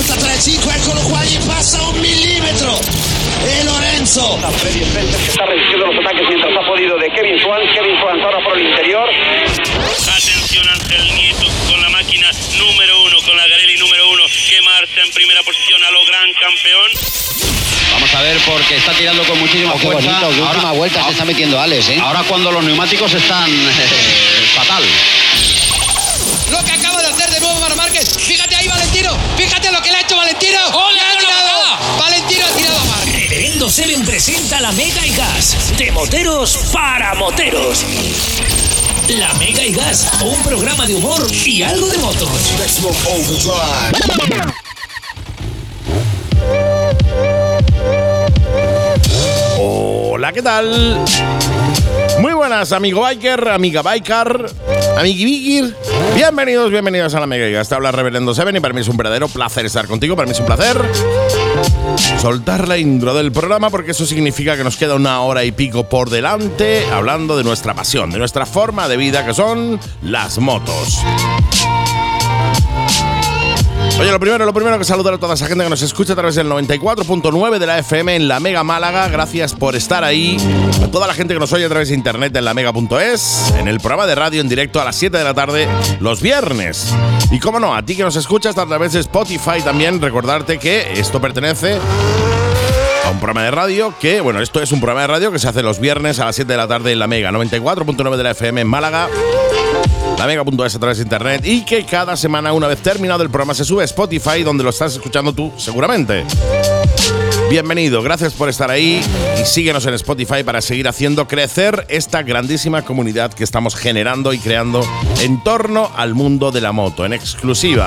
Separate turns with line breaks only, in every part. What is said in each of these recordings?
43,5, eccolo qua, gli passa un millimetro. E Lorenzo.
Freddy Spencer que está resistiendo los ataques mientras ha podido de Kevin Swan. Kevin Swan ahora por el interior.
Atención Ángel Nieto con la máquina número uno, con la Garelli número uno, que marcha en primera posición a lo gran campeón.
Vamos a ver porque está tirando con muchísima
Oh, qué
fuerza.
bonito, qué última vuelta se está metiendo Alex, ¿eh?
ahora cuando los neumáticos están eh, fatal.
Lo que acaba de hacer de nuevo Mar Márquez. Fíjate ahí, Valentino. Fíjate lo que le ha hecho Valentino.
¡Ole,
¡Le ha
con la
tirado!
bajada!
Valentino ha tirado a Mar.
Reverendo Seven presenta la Mega y Gas. De moteros para moteros. La Mega y Gas, un programa de humor y algo de motos.
Hola, ¿qué tal? Muy buenas, amigo biker, amiga biker, amigui bikir. Bienvenidos, bienvenidos a la Mega Te habla Reverendo Seven y para mí es un verdadero placer estar contigo. Para mí es un placer soltar la intro del programa porque eso significa que nos queda una hora y pico por delante hablando de nuestra pasión, de nuestra forma de vida que son las motos. Oye, lo primero, lo primero que saludar a toda esa gente que nos escucha a través del 94.9 de la FM en la Mega Málaga. Gracias por estar ahí. A toda la gente que nos oye a través de internet en la Mega.es, en el programa de radio en directo a las 7 de la tarde los viernes. Y cómo no, a ti que nos escuchas a través de Spotify también, recordarte que esto pertenece a un programa de radio que, bueno, esto es un programa de radio que se hace los viernes a las 7 de la tarde en la Mega 94.9 de la FM en Málaga la Mega.es a través de internet y que cada semana, una vez terminado el programa, se sube a Spotify, donde lo estás escuchando tú seguramente. Bienvenido, gracias por estar ahí y síguenos en Spotify para seguir haciendo crecer esta grandísima comunidad que estamos generando y creando en torno al mundo de la moto, en exclusiva.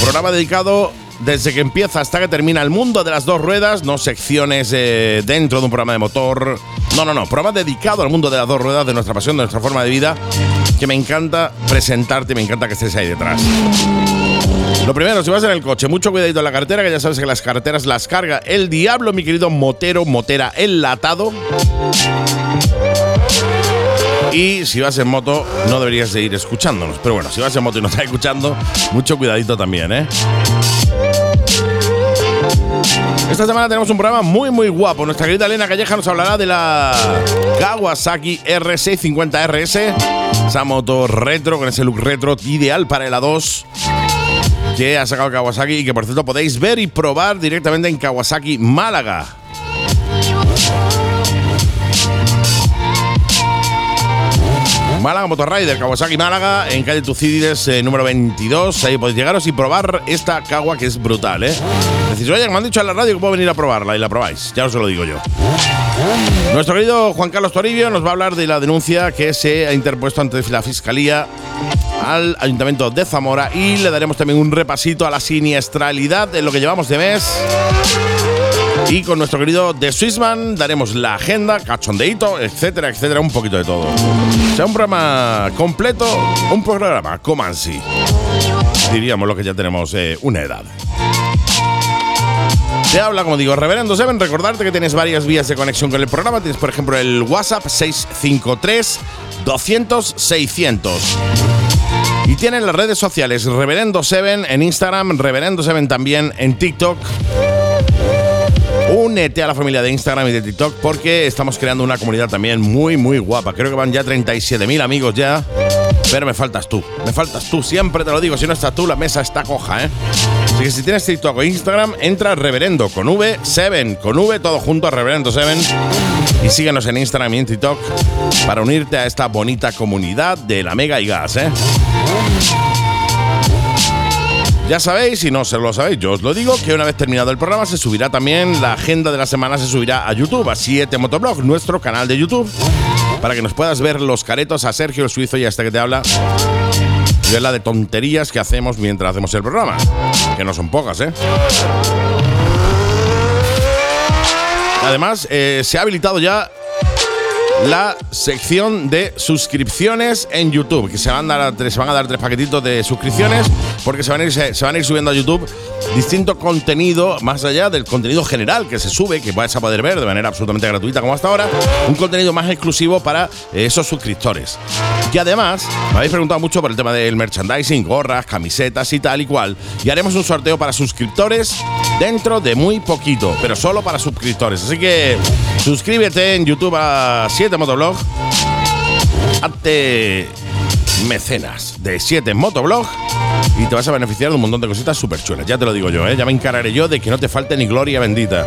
Programa dedicado desde que empieza hasta que termina el mundo de las dos ruedas, no secciones eh, dentro de un programa de motor. No, no, no, programa dedicado al mundo de las dos ruedas, de nuestra pasión, de nuestra forma de vida, que me encanta presentarte, me encanta que estés ahí detrás. Lo primero, si vas en el coche, mucho cuidadito en la carretera, que ya sabes que las carreteras las carga el diablo, mi querido motero, motera enlatado. Y si vas en moto, no deberías de ir escuchándonos. Pero bueno, si vas en moto y no estás escuchando, mucho cuidadito también, ¿eh? Esta semana tenemos un programa muy muy guapo. Nuestra querida Elena Calleja nos hablará de la Kawasaki R650RS, esa moto retro con ese look retro ideal para el A2 que ha sacado Kawasaki y que por cierto podéis ver y probar directamente en Kawasaki Málaga. Málaga Motorrider, Kawasaki Málaga, en calle Tucídides eh, número 22. Ahí podéis llegaros y probar esta Kawa que es brutal, ¿eh? Decís, oye, me han dicho en la radio que puedo venir a probarla y la probáis. Ya os lo digo yo. Nuestro querido Juan Carlos Toribio nos va a hablar de la denuncia que se ha interpuesto ante la Fiscalía al Ayuntamiento de Zamora y le daremos también un repasito a la siniestralidad de lo que llevamos de mes. Y con nuestro querido The Swissman daremos la agenda, cachondeito, etcétera, etcétera, un poquito de todo. O sea, un programa completo, un programa Comansi. Diríamos lo que ya tenemos eh, una edad. Te habla, como digo, Reverendo Seven. Recordarte que tienes varias vías de conexión con el programa. Tienes, por ejemplo, el WhatsApp 653 200 600. Y tienen las redes sociales Reverendo Seven en Instagram, Reverendo Seven también en TikTok. Únete a la familia de Instagram y de TikTok porque estamos creando una comunidad también muy, muy guapa. Creo que van ya 37.000 amigos ya. Pero me faltas tú, me faltas tú, siempre te lo digo. Si no estás tú, la mesa está coja, ¿eh? Así que si tienes TikTok o Instagram, entra Reverendo con V, Seven, con V, todo junto a Reverendo Seven. Y síguenos en Instagram y en TikTok para unirte a esta bonita comunidad de la Mega y Gas, ¿eh? Ya sabéis, si no se lo sabéis, yo os lo digo, que una vez terminado el programa se subirá también, la agenda de la semana se subirá a YouTube, a 7 Motoblog, nuestro canal de YouTube, para que nos puedas ver los caretos a Sergio el Suizo y a este que te habla, y ver la de tonterías que hacemos mientras hacemos el programa, que no son pocas, ¿eh? Además, eh, se ha habilitado ya la sección de suscripciones en YouTube, que se van a dar, se van a dar tres paquetitos de suscripciones porque se van, a ir, subiendo a YouTube distinto contenido, más allá del contenido general que se sube, que vais a poder ver de manera absolutamente gratuita como hasta ahora, un contenido más exclusivo para eh, esos suscriptores. Y además, me habéis preguntado mucho por el tema del merchandising, gorras, camisetas y tal y cual. Y haremos un sorteo para suscriptores dentro de muy poquito, pero solo para suscriptores. Así que suscríbete en YouTube a 7 Motoblog. Hazte mecenas de 7 Motoblog y te vas a beneficiar de un montón de cositas súper chulas. Ya te lo digo yo, ¿eh? ya me encargaré yo de que no te falte ni gloria bendita.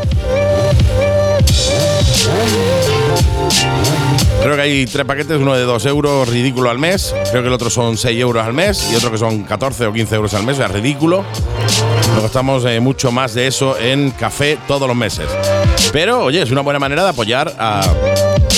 Creo que hay tres paquetes, uno de 2 euros ridículo al mes, creo que el otro son 6 euros al mes y otro que son 14 o 15 euros al mes, o sea, ridículo. Nos gastamos eh, mucho más de eso en café todos los meses. Pero, oye, es una buena manera de apoyar a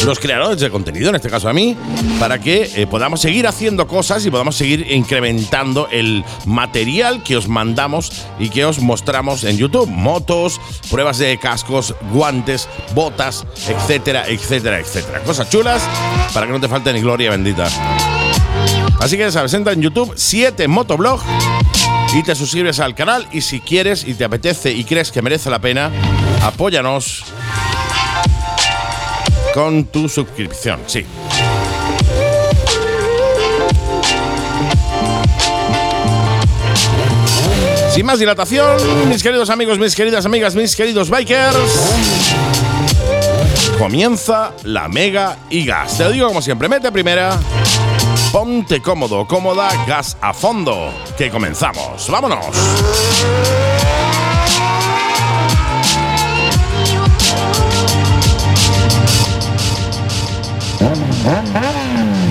los creadores de contenido, en este caso a mí, para que eh, podamos seguir haciendo cosas y podamos seguir incrementando el material que os mandamos y que os mostramos en YouTube. Motos, pruebas de cascos, guantes, botas, etcétera, etcétera, etcétera. Cosas chulas para que no te falte ni gloria bendita. Así que ya sabes, entra en YouTube 7 Motoblog y te suscribes al canal y si quieres y te apetece y crees que merece la pena, apóyanos con tu suscripción, sí. Sin más dilatación, mis queridos amigos, mis queridas amigas, mis queridos bikers, comienza la Mega y Gas. Te lo digo como siempre, mete primera, ponte cómodo, cómoda, gas a fondo, que comenzamos. ¡Vámonos! Mm-hmm.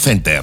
Center.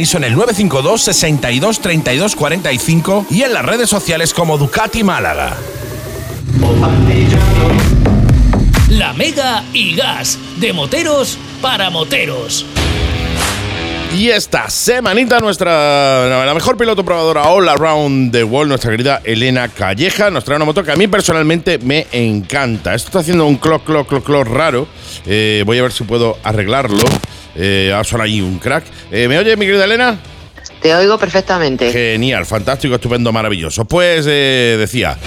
en el 952 62 32 45 y en las redes sociales como Ducati Málaga.
La Mega y Gas, de moteros para moteros.
Y esta semanita nuestra la mejor piloto probadora all around the world, nuestra querida Elena Calleja, nos trae una moto que a mí personalmente me encanta. Esto está haciendo un clock, clock, clock, clock raro. Eh, voy a ver si puedo arreglarlo. Eh, ahora suena ahí un crack. Eh, ¿Me oye, mi querida Elena?
Te oigo perfectamente.
Genial, fantástico, estupendo, maravilloso. Pues eh, decía,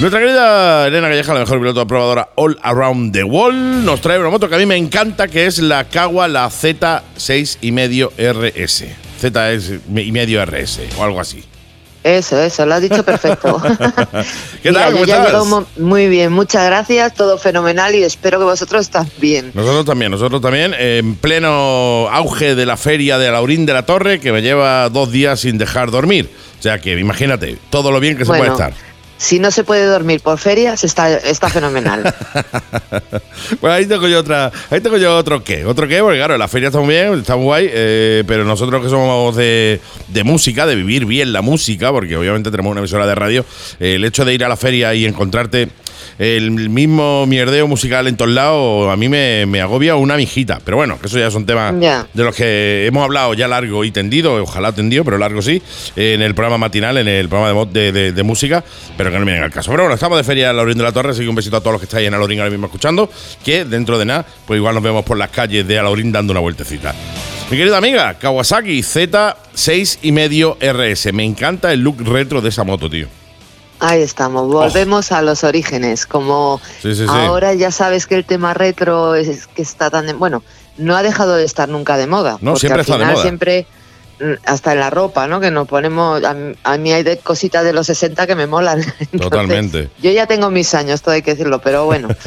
nuestra querida Elena Calleja, la mejor piloto probadora all around the world, nos trae una moto que a mí me encanta, que es la Kawa, la Z6 y medio RS. Z y medio RS o algo así.
Eso, eso, lo has dicho perfecto.
¿Qué
Mira,
tal?
yo
¿Cómo
ya
estás?
muy bien, muchas gracias, todo fenomenal y espero que vosotros estás bien.
Nosotros también, nosotros también, en pleno auge de la feria de Laurín de la Torre, que me lleva dos días sin dejar dormir. O sea que imagínate, todo lo bien que se
Bueno,
puede estar.
Si no se puede dormir por ferias, está, está fenomenal.
pues ahí tengo yo otra, ahí tengo yo otro qué, otro qué, porque claro, la feria está muy bien, está muy guay, eh, pero nosotros que somos de, de música, de vivir bien la música, porque obviamente tenemos una emisora de radio, eh, el hecho de ir a la feria y encontrarte el mismo mierdeo musical en todos lados, a mí me, me agobia una mijita. Pero bueno, que eso ya son temas de los que hemos hablado ya largo y tendido, ojalá tendido, pero largo sí, en el programa matinal, en el programa de, de, de- de música, pero que no vienen al caso. Pero bueno, estamos de feria en Laurín de la Torre, así que un besito a todos los que estáis en Alaurín ahora mismo escuchando, que dentro de nada, pues igual nos vemos por las calles de Alaurín dando una vueltecita. Mi querida amiga, Kawasaki Z6 y medio RS. Me encanta el look retro de esa moto, tío.
Ahí estamos, volvemos a los orígenes. Como
Sí, sí, sí.
ahora ya sabes que el tema retro es que está tan de, bueno, no ha dejado de estar nunca de moda.
No,
porque
siempre
al
está de
final
moda.
Siempre, mm, hasta en la ropa, ¿no? Que nos ponemos, a, mí- a mí hay de cositas de los 60 que me molan. Entonces,
Totalmente.
Yo ya tengo mis años, todo hay que decirlo, pero bueno.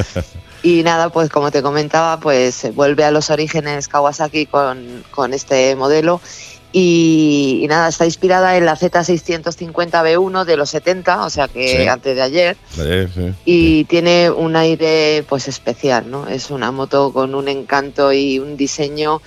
Y nada, pues como te comentaba, pues vuelve a los orígenes Kawasaki con, con este modelo. Y, y nada, está inspirada en la Z650B1 de los 70, o sea que
Sí.
antes de ayer.
Sí.
Y tiene un aire pues especial, ¿no? Es una moto con un encanto y un diseño.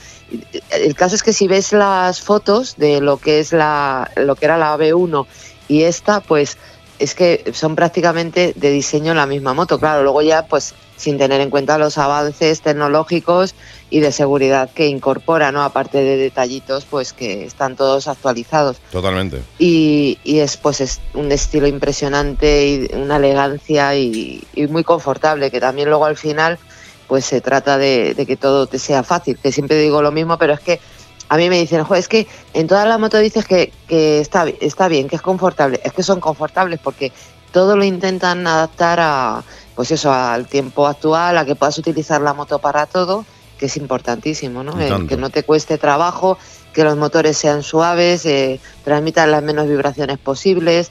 El caso es que si ves las fotos de lo que es la, lo que era la B1 y esta, pues es que son prácticamente de diseño la misma moto. Claro, luego ya pues sin tener en cuenta los avances tecnológicos y de seguridad que incorpora, ¿no? Aparte de detallitos, pues que están todos actualizados
Totalmente.
y, y es pues es un estilo impresionante y una elegancia y, y muy confortable que también luego al final pues se trata de, de que todo te sea fácil que siempre digo lo mismo pero es que a mí me dicen "Jo, es que en toda la moto dices que, que está, está bien que es confortable es que son confortables porque todo lo intentan adaptar a pues eso al tiempo actual a que puedas utilizar la moto para todo que es importantísimo ¿no? El
tanto.
que no te cueste trabajo que los motores sean suaves, eh, transmitan las menos vibraciones posibles.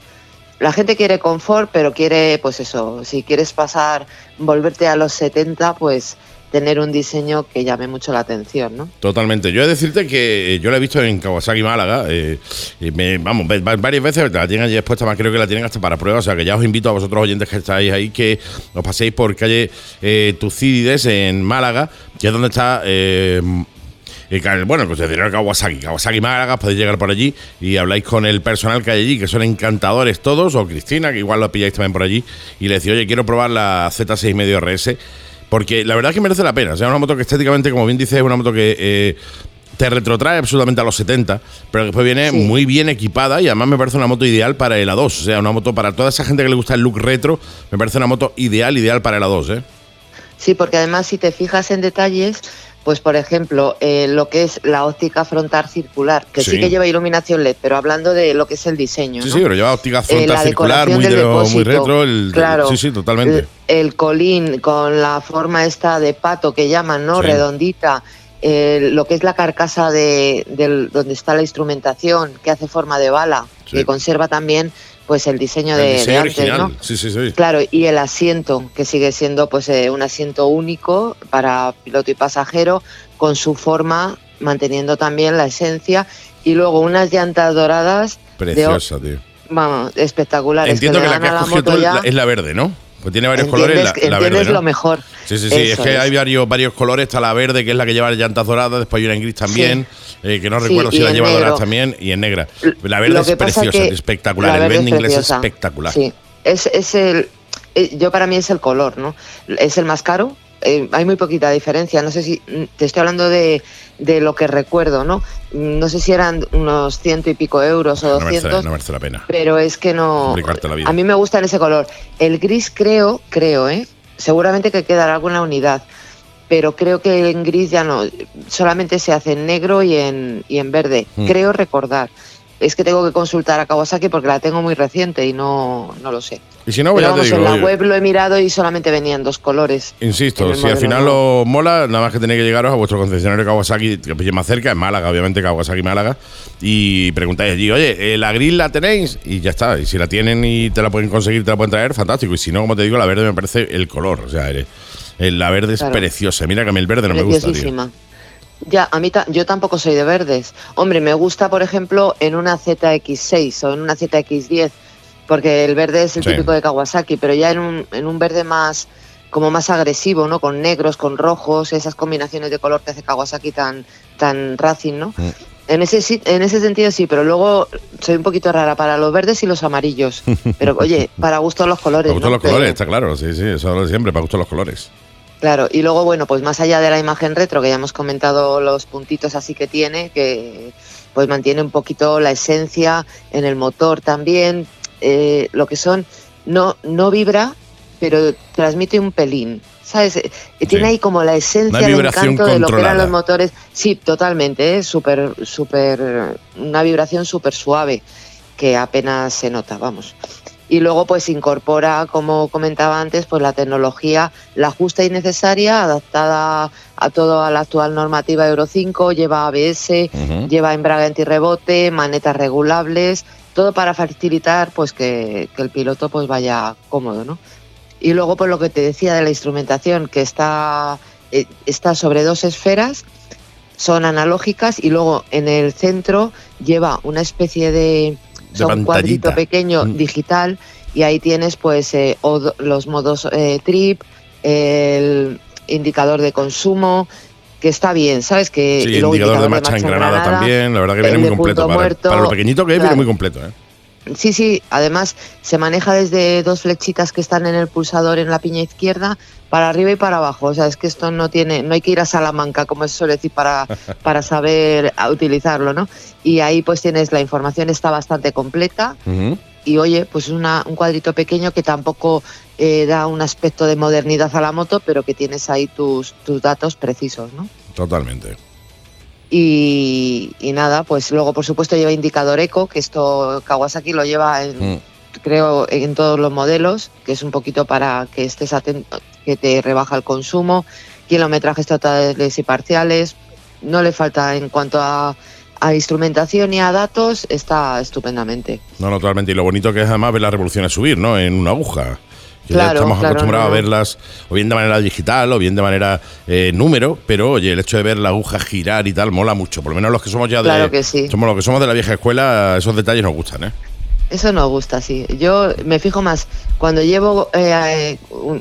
La gente quiere confort, pero quiere, pues eso, si quieres pasar, volverte a los 70, pues tener un diseño que llame mucho la atención, ¿no?
Totalmente. Yo he de decirte que eh, yo la he visto en Kawasaki, Málaga. eh, y me- vamos, va- va- varias veces la tienen allí expuesta, más creo que la tienen hasta para pruebas. O sea que ya os invito a vosotros oyentes que estáis ahí que os paséis por calle eh, Tucídides en Málaga, que es donde está. eh, bueno, el concesionario Kawasaki, Kawasaki Málaga, podéis llegar por allí y habláis con el personal que hay allí, que son encantadores todos, o Cristina, que igual lo pilláis también por allí, y le decís, oye, quiero probar la Z6 medio RS, porque la verdad es que merece la pena. O sea, una moto que estéticamente, como bien dices, es una moto que eh, te retrotrae absolutamente a los 70, pero después viene
Sí.
muy bien equipada y además me parece una moto ideal para el A2. O sea, una moto para toda esa gente que le gusta el look retro, me parece una moto ideal, ideal para el A2, ¿eh?
Sí, porque además si te fijas en detalles, pues por ejemplo, eh, lo que es la óptica frontal circular, que sí.
Sí.
que lleva iluminación LED, pero hablando de lo que es el diseño.
Sí,
¿no?
sí, pero lleva óptica
Eh,
frontal
la
circular, muy, retro. El,
claro.
Sí, sí, totalmente.
El, el colín con la forma esta de pato que llaman, ¿no?
Sí.
Redondita. eh, lo que es la carcasa de del- donde está la instrumentación, que hace forma de bala,
Sí.
que conserva también pues el diseño
el
de, de
diseño
antes. ¿no?
Sí, sí, sí.
Claro, y el asiento, que sigue siendo pues eh, un asiento único para piloto y pasajero, con su forma, manteniendo también la esencia, y luego unas llantas doradas de,
Preciosa, tío.
vamos, espectaculares.
Entiendo que, la que has cogido tú
ya-
es la verde, ¿no? Pues tiene varios colores, la, verde, ¿no?
lo mejor.
Sí, sí, sí. Es que
es.
hay varios, varios colores. Está la verde, que es la que lleva llantas doradas. Después hay una en gris también, eh, que no
Sí,
recuerdo si la lleva doradas también. Y en negra. La verde es preciosa,
que
espectacular.
la
El
verde es
inglés es espectacular.
Sí, es, es el. eh, Yo para mí es el color, ¿no? Es el más caro. Eh, hay muy poquita diferencia. No sé si. mm, Te estoy hablando de, de lo que recuerdo, ¿no? Mm, No sé si eran unos ciento y pico euros o 200.
no merece la pena.
pero es que no.
Complicarte la vida.
A mí me gusta en ese color. El gris creo, creo, ¿eh? Seguramente que quedará alguna unidad. Pero creo que en gris ya no. Solamente se hace en negro y en, y en verde.
Hmm.
Creo recordar. Es que tengo que consultar a Kawasaki porque la tengo muy reciente y no, no lo sé.
Y si no, pues
Pero
ya te
vamos,
digo.
en la
oye,
web lo he mirado y solamente venían dos colores.
Insisto, si al final os mola, nada más que tenéis que llegaros a vuestro concesionario Kawasaki, que pille más cerca, en Málaga, obviamente, Kawasaki Málaga, y preguntáis allí, oye, eh, ¿la gris la tenéis? Y ya está. Y si la tienen y te la pueden conseguir, te la pueden traer, fantástico. Y si no, como te digo, la verde me parece el color. O sea, la verde es
Claro.
preciosa. Mira que a mí el verde no me gusta, tío.
Ya, a mí ta- yo tampoco soy de verdes. Hombre, me gusta, por ejemplo, en una ZX6 o en una ZX10, porque el verde es el
Sí.
típico de Kawasaki, pero ya en un, en un verde más como más agresivo, ¿no? Con negros, con rojos, esas combinaciones de color que hace Kawasaki tan, tan racing, ¿no?
Mm.
En ese, en ese sentido sí, pero luego soy un poquito rara para los verdes y los amarillos. Pero oye, para gusto los colores.
Para gustos
¿no?
los colores, está claro. Sí, sí, eso lo de siempre, para gustos los colores.
Claro, y luego, bueno, pues más allá de la imagen retro, que ya hemos comentado los puntitos así que tiene, que pues mantiene un poquito la esencia en el motor también, eh, lo que son, no, no vibra, pero transmite un pelín, ¿sabes? Eh, Tiene ahí como la esencia,
Una
el
vibración
encanto de lo que eran los motores. Sí, totalmente, es súper, súper, una vibración súper suave, que apenas se nota, vamos y luego pues incorpora, como comentaba antes, pues la tecnología, la justa y necesaria, adaptada a toda la actual normativa Euro 5, lleva ABS, lleva embrague antirrebote, manetas regulables, todo para facilitar pues que, que el piloto pues vaya cómodo, ¿no? Y luego pues lo que te decía de la instrumentación, que está, eh, está sobre dos esferas, son analógicas y luego en el centro lleva una especie de,
De
son un cuadrito pequeño
Mm.
digital y ahí tienes pues eh, o- los modos eh, trip, el indicador de consumo, que está bien, ¿sabes? Que,
Sí,
luego
indicador de marcha en Granada también. La verdad que viene muy
de
completo. Para,
muerto,
para lo pequeñito que es, viene
claro.
muy completo. ¿eh?
Sí, sí, además se maneja desde dos flechitas que están en el pulsador en la piña izquierda para arriba y para abajo. O sea, es que esto no tiene, no hay que ir a Salamanca, como se suele decir, para, para saber utilizarlo, ¿no? Y ahí pues tienes la información está bastante completa y oye, pues es una, un cuadrito pequeño que tampoco eh, da un aspecto de modernidad a la moto, pero que tienes ahí tus, tus datos precisos, ¿no?
Totalmente.
Y, y nada, pues luego por supuesto lleva indicador eco, que esto Kawasaki lo lleva en,
Mm.
Creo en todos los modelos, que es un poquito para que estés atento, que te rebaja el consumo, kilometrajes totales y parciales, no le falta en cuanto a, a instrumentación y a datos, está estupendamente.
No, no, totalmente. Y lo bonito que es además ver las revoluciones subir, ¿no? En una aguja. Que ya
Claro,
estamos
claro,
acostumbrados
no.
a verlas o bien de manera digital o bien de manera eh, número, pero oye, el hecho de ver la aguja girar y tal mola mucho. Por lo menos los que somos ya de.
Claro que sí.
Somos los que somos de la vieja escuela, esos detalles nos gustan, ¿eh?
Eso nos gusta, sí. Yo me fijo más cuando llevo eh,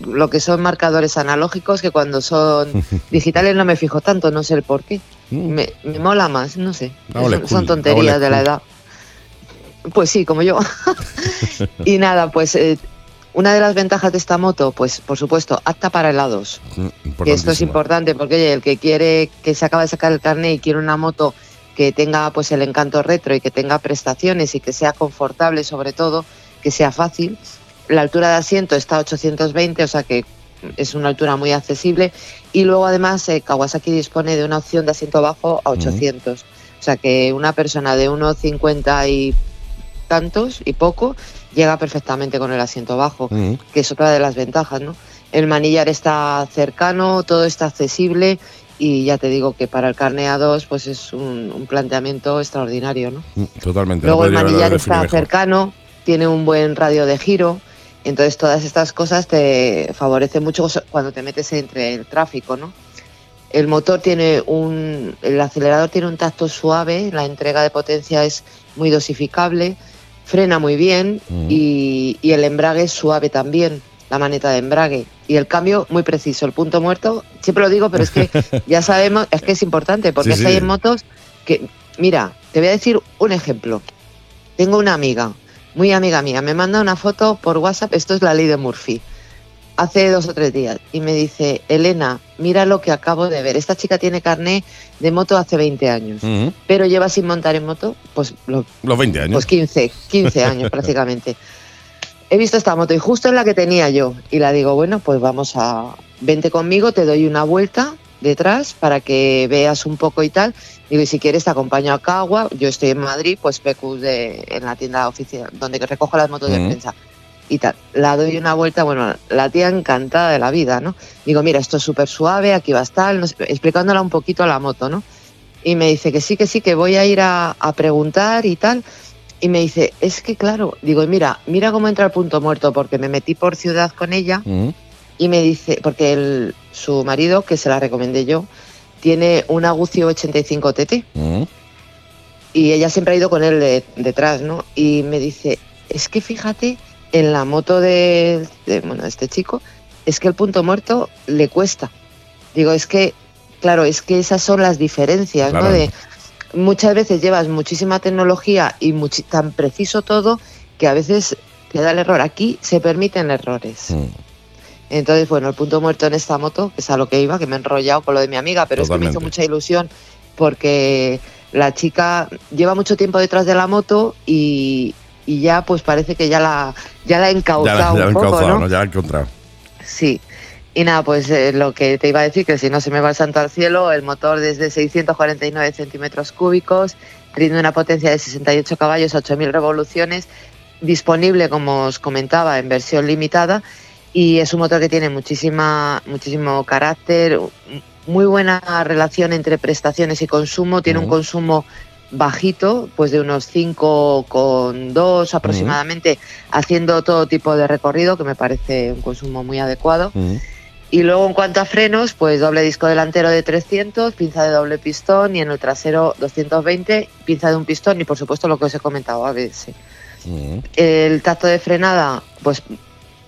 lo que son marcadores analógicos que cuando son digitales no me fijo tanto, no sé el por qué.
Mm.
Me, me mola más, no sé.
Old
Son,
la
tonterías de la edad. Pues sí, como yo. y nada, pues eh, una de las ventajas de esta moto, pues por supuesto, apta para helados.
Mm,
Que esto es importante porque oye, el que quiere, que se acaba de sacar el carnet y quiere una moto que tenga pues el encanto retro y que tenga prestaciones y que sea confortable sobre todo, que sea fácil. La altura de asiento está a 820, o sea que es una altura muy accesible. Y luego además eh, Kawasaki dispone de una opción de asiento bajo a 800. O sea que una persona de 1,50 y tantos y poco llega perfectamente con el asiento bajo que es otra de las ventajas, ¿no? El manillar está cercano, todo está accesible y ya te digo que para el carne A2 pues es un, un planteamiento extraordinario, ¿no?
Mm, Totalmente.
Luego
no
el manillar está
mejor.
cercano, tiene un buen radio de giro, entonces todas estas cosas te favorecen mucho cuando te metes entre el tráfico, ¿no? El motor tiene un, el acelerador tiene un tacto suave, la entrega de potencia es muy dosificable, frena muy bien
Mm.
y, y el embrague es suave también, la maneta de embrague. Y el cambio muy preciso, el punto muerto, siempre lo digo, pero es que ya sabemos, es que es importante, porque
Sí, sí.
hay en motos que, mira, te voy a decir un ejemplo. Tengo una amiga, muy amiga mía, me manda una foto por WhatsApp, esto es la ley de Murphy, hace dos o tres días, y me dice, Elena, mira lo que acabo de ver. Esta chica tiene carné de moto hace 20 años, pero lleva sin montar en moto, pues, lo-
Los 20 años.
pues 15, 15 años prácticamente. He visto esta moto y justo es la que tenía yo. Y la digo, bueno, pues vamos a. Vente conmigo, te doy una vuelta detrás para que veas un poco y tal. Digo, y si quieres te acompaño a Cagua. Yo estoy en Madrid, pues PQ de, en la tienda oficial, donde recojo las motos de
Ujú.
prensa. Y tal. La doy una vuelta, bueno, la tía encantada de la vida, ¿no? Digo, mira, esto es súper suave, aquí va a estar, no sé, explicándola un poquito a la moto, ¿no? Y me dice que sí, que sí, que voy a ir a, a preguntar y tal. Y me dice, es que claro, digo, mira, mira cómo entra el punto muerto, porque me metí por ciudad con ella
Mm.
y me dice, porque el- su marido, que se la recomendé yo, tiene un Agucio 85 TT
Mm.
y ella siempre ha ido con él de- detrás, ¿no? Y me dice, es que fíjate, en la moto de, de, bueno, de este chico, es que el punto muerto le cuesta. Digo, es que, claro, es que esas son las diferencias,
Claro.
¿no? De, muchas veces llevas muchísima tecnología y muchi- tan preciso todo que a veces te da el error. Aquí se permiten errores.
Mm.
Entonces, bueno, el punto muerto en esta moto, que es a lo que iba, que me he enrollado con lo de mi amiga, pero es que me hizo
Totalmente.
mucha ilusión porque la chica lleva mucho tiempo detrás de la moto y, y ya pues parece que ya la, ya la ha
Ya,
encauzado
ya la he
un poco,
encauzado,
¿no?
¿no? Ya la he encontrado.
Sí. Y nada, pues eh, lo que te iba a decir, que si no se me va el santo al cielo, el motor desde 649 centímetros cúbicos, rinde una potencia de 68 caballos, 8.000 revoluciones, disponible, como os comentaba, en versión limitada, y es un motor que tiene muchísima, muchísimo carácter, muy buena relación entre prestaciones y consumo, tiene un consumo bajito, pues de unos 5,2 aproximadamente, haciendo todo tipo de recorrido, que me parece un consumo muy adecuado. Y luego en cuanto a frenos, pues doble disco delantero de 300, pinza de doble pistón y en el trasero 220, pinza de un pistón y por supuesto lo que os he comentado, ABS.
Mm.
El tacto de frenada, pues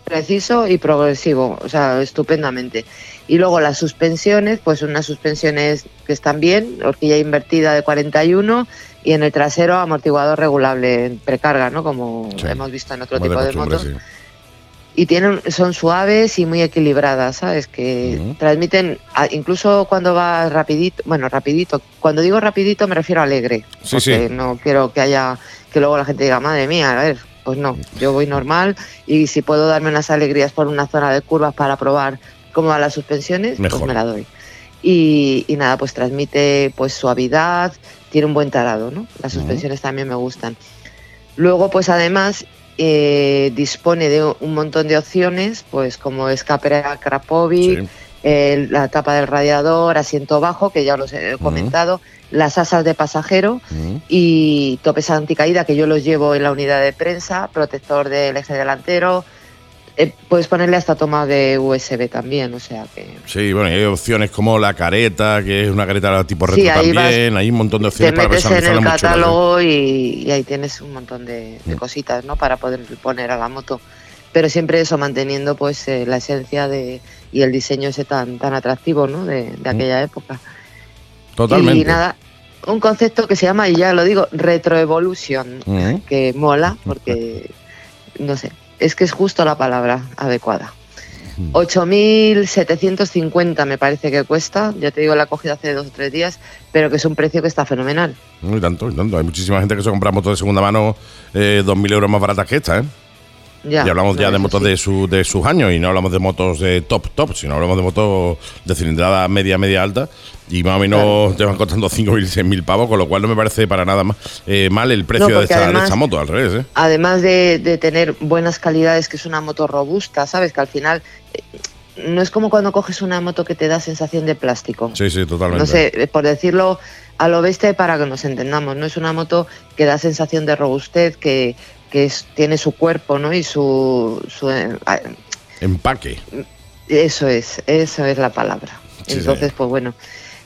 preciso y progresivo, o sea, estupendamente. Y luego las suspensiones, pues unas suspensiones que están bien, horquilla invertida de 41 y en el trasero amortiguador regulable en precarga, ¿no? Como
Sí.
hemos visto en otro tipo de motos.
sí.
Y tienen, son suaves y muy equilibradas, ¿sabes? Que transmiten, incluso cuando vas rapidito, bueno, rapidito, cuando digo rapidito me refiero a alegre,
Sí,
porque
sí.
no quiero que haya, que luego la gente diga, madre mía, a ver, pues no, yo voy normal y si puedo darme unas alegrías por una zona de curvas para probar cómo van las suspensiones,
Mejor.
pues me la doy. Y, y nada, pues transmite pues suavidad, tiene un buen tarado, ¿no? Las suspensiones también me gustan. Luego, pues además, eh, dispone de un montón de opciones, pues como escape a Krapovic,
Sí.
el- la tapa del radiador, asiento bajo, que ya os he comentado, las asas de pasajero
Mm.
y topes anticaída, que yo los llevo en la unidad de prensa, protector del eje delantero. Eh, puedes ponerle hasta toma de USB también, o sea que
Sí, bueno, hay opciones como la careta, que es una careta tipo retro
Sí, ahí
también. Hay un montón de
te
opciones para
metes en
personalizarla
el
¿eh?
catálogo y, y ahí tienes un montón de, de
Mm.
cositas, ¿no? Para poder poner a la moto. Pero siempre eso manteniendo pues eh, la esencia de y el diseño ese tan tan atractivo, ¿no? De, de aquella época.
Totalmente.
Y nada, un concepto que se llama, y ya lo digo, retroevolution,
Mm.
que mola porque, no sé, es que es justo la palabra adecuada. 8.750 me parece que cuesta, ya te digo, la he cogido hace dos o tres días, pero que es un precio que está fenomenal.
Y tanto, y tanto. Hay muchísima gente que se compra motos de segunda mano eh, 2.000 euros más baratas que esta, ¿eh?
Ya,
y hablamos
no,
ya de motos
sí.
de, su, de sus años y no hablamos de motos de top, top, sino hablamos de motos de cilindrada media, media alta y más o menos te van costando 5.000, 6.000 pavos, con lo cual no me parece para nada más, eh, mal el precio
No,
de, esta, de
además-
esta moto, al revés, ¿eh?
Además de, de tener buenas calidades, que es una moto robusta, ¿sabes? Que al final eh, no es como cuando coges una moto que te da sensación de plástico.
Sí, sí, totalmente.
No sé, eh, por decirlo a lo bestia para que nos entendamos, no es una moto que da sensación de robustez, que, que es- tiene su cuerpo, ¿no? Y su, su,
Empaque.
eso es, eso es la palabra.
Sí,
Entonces,
sí.
pues bueno,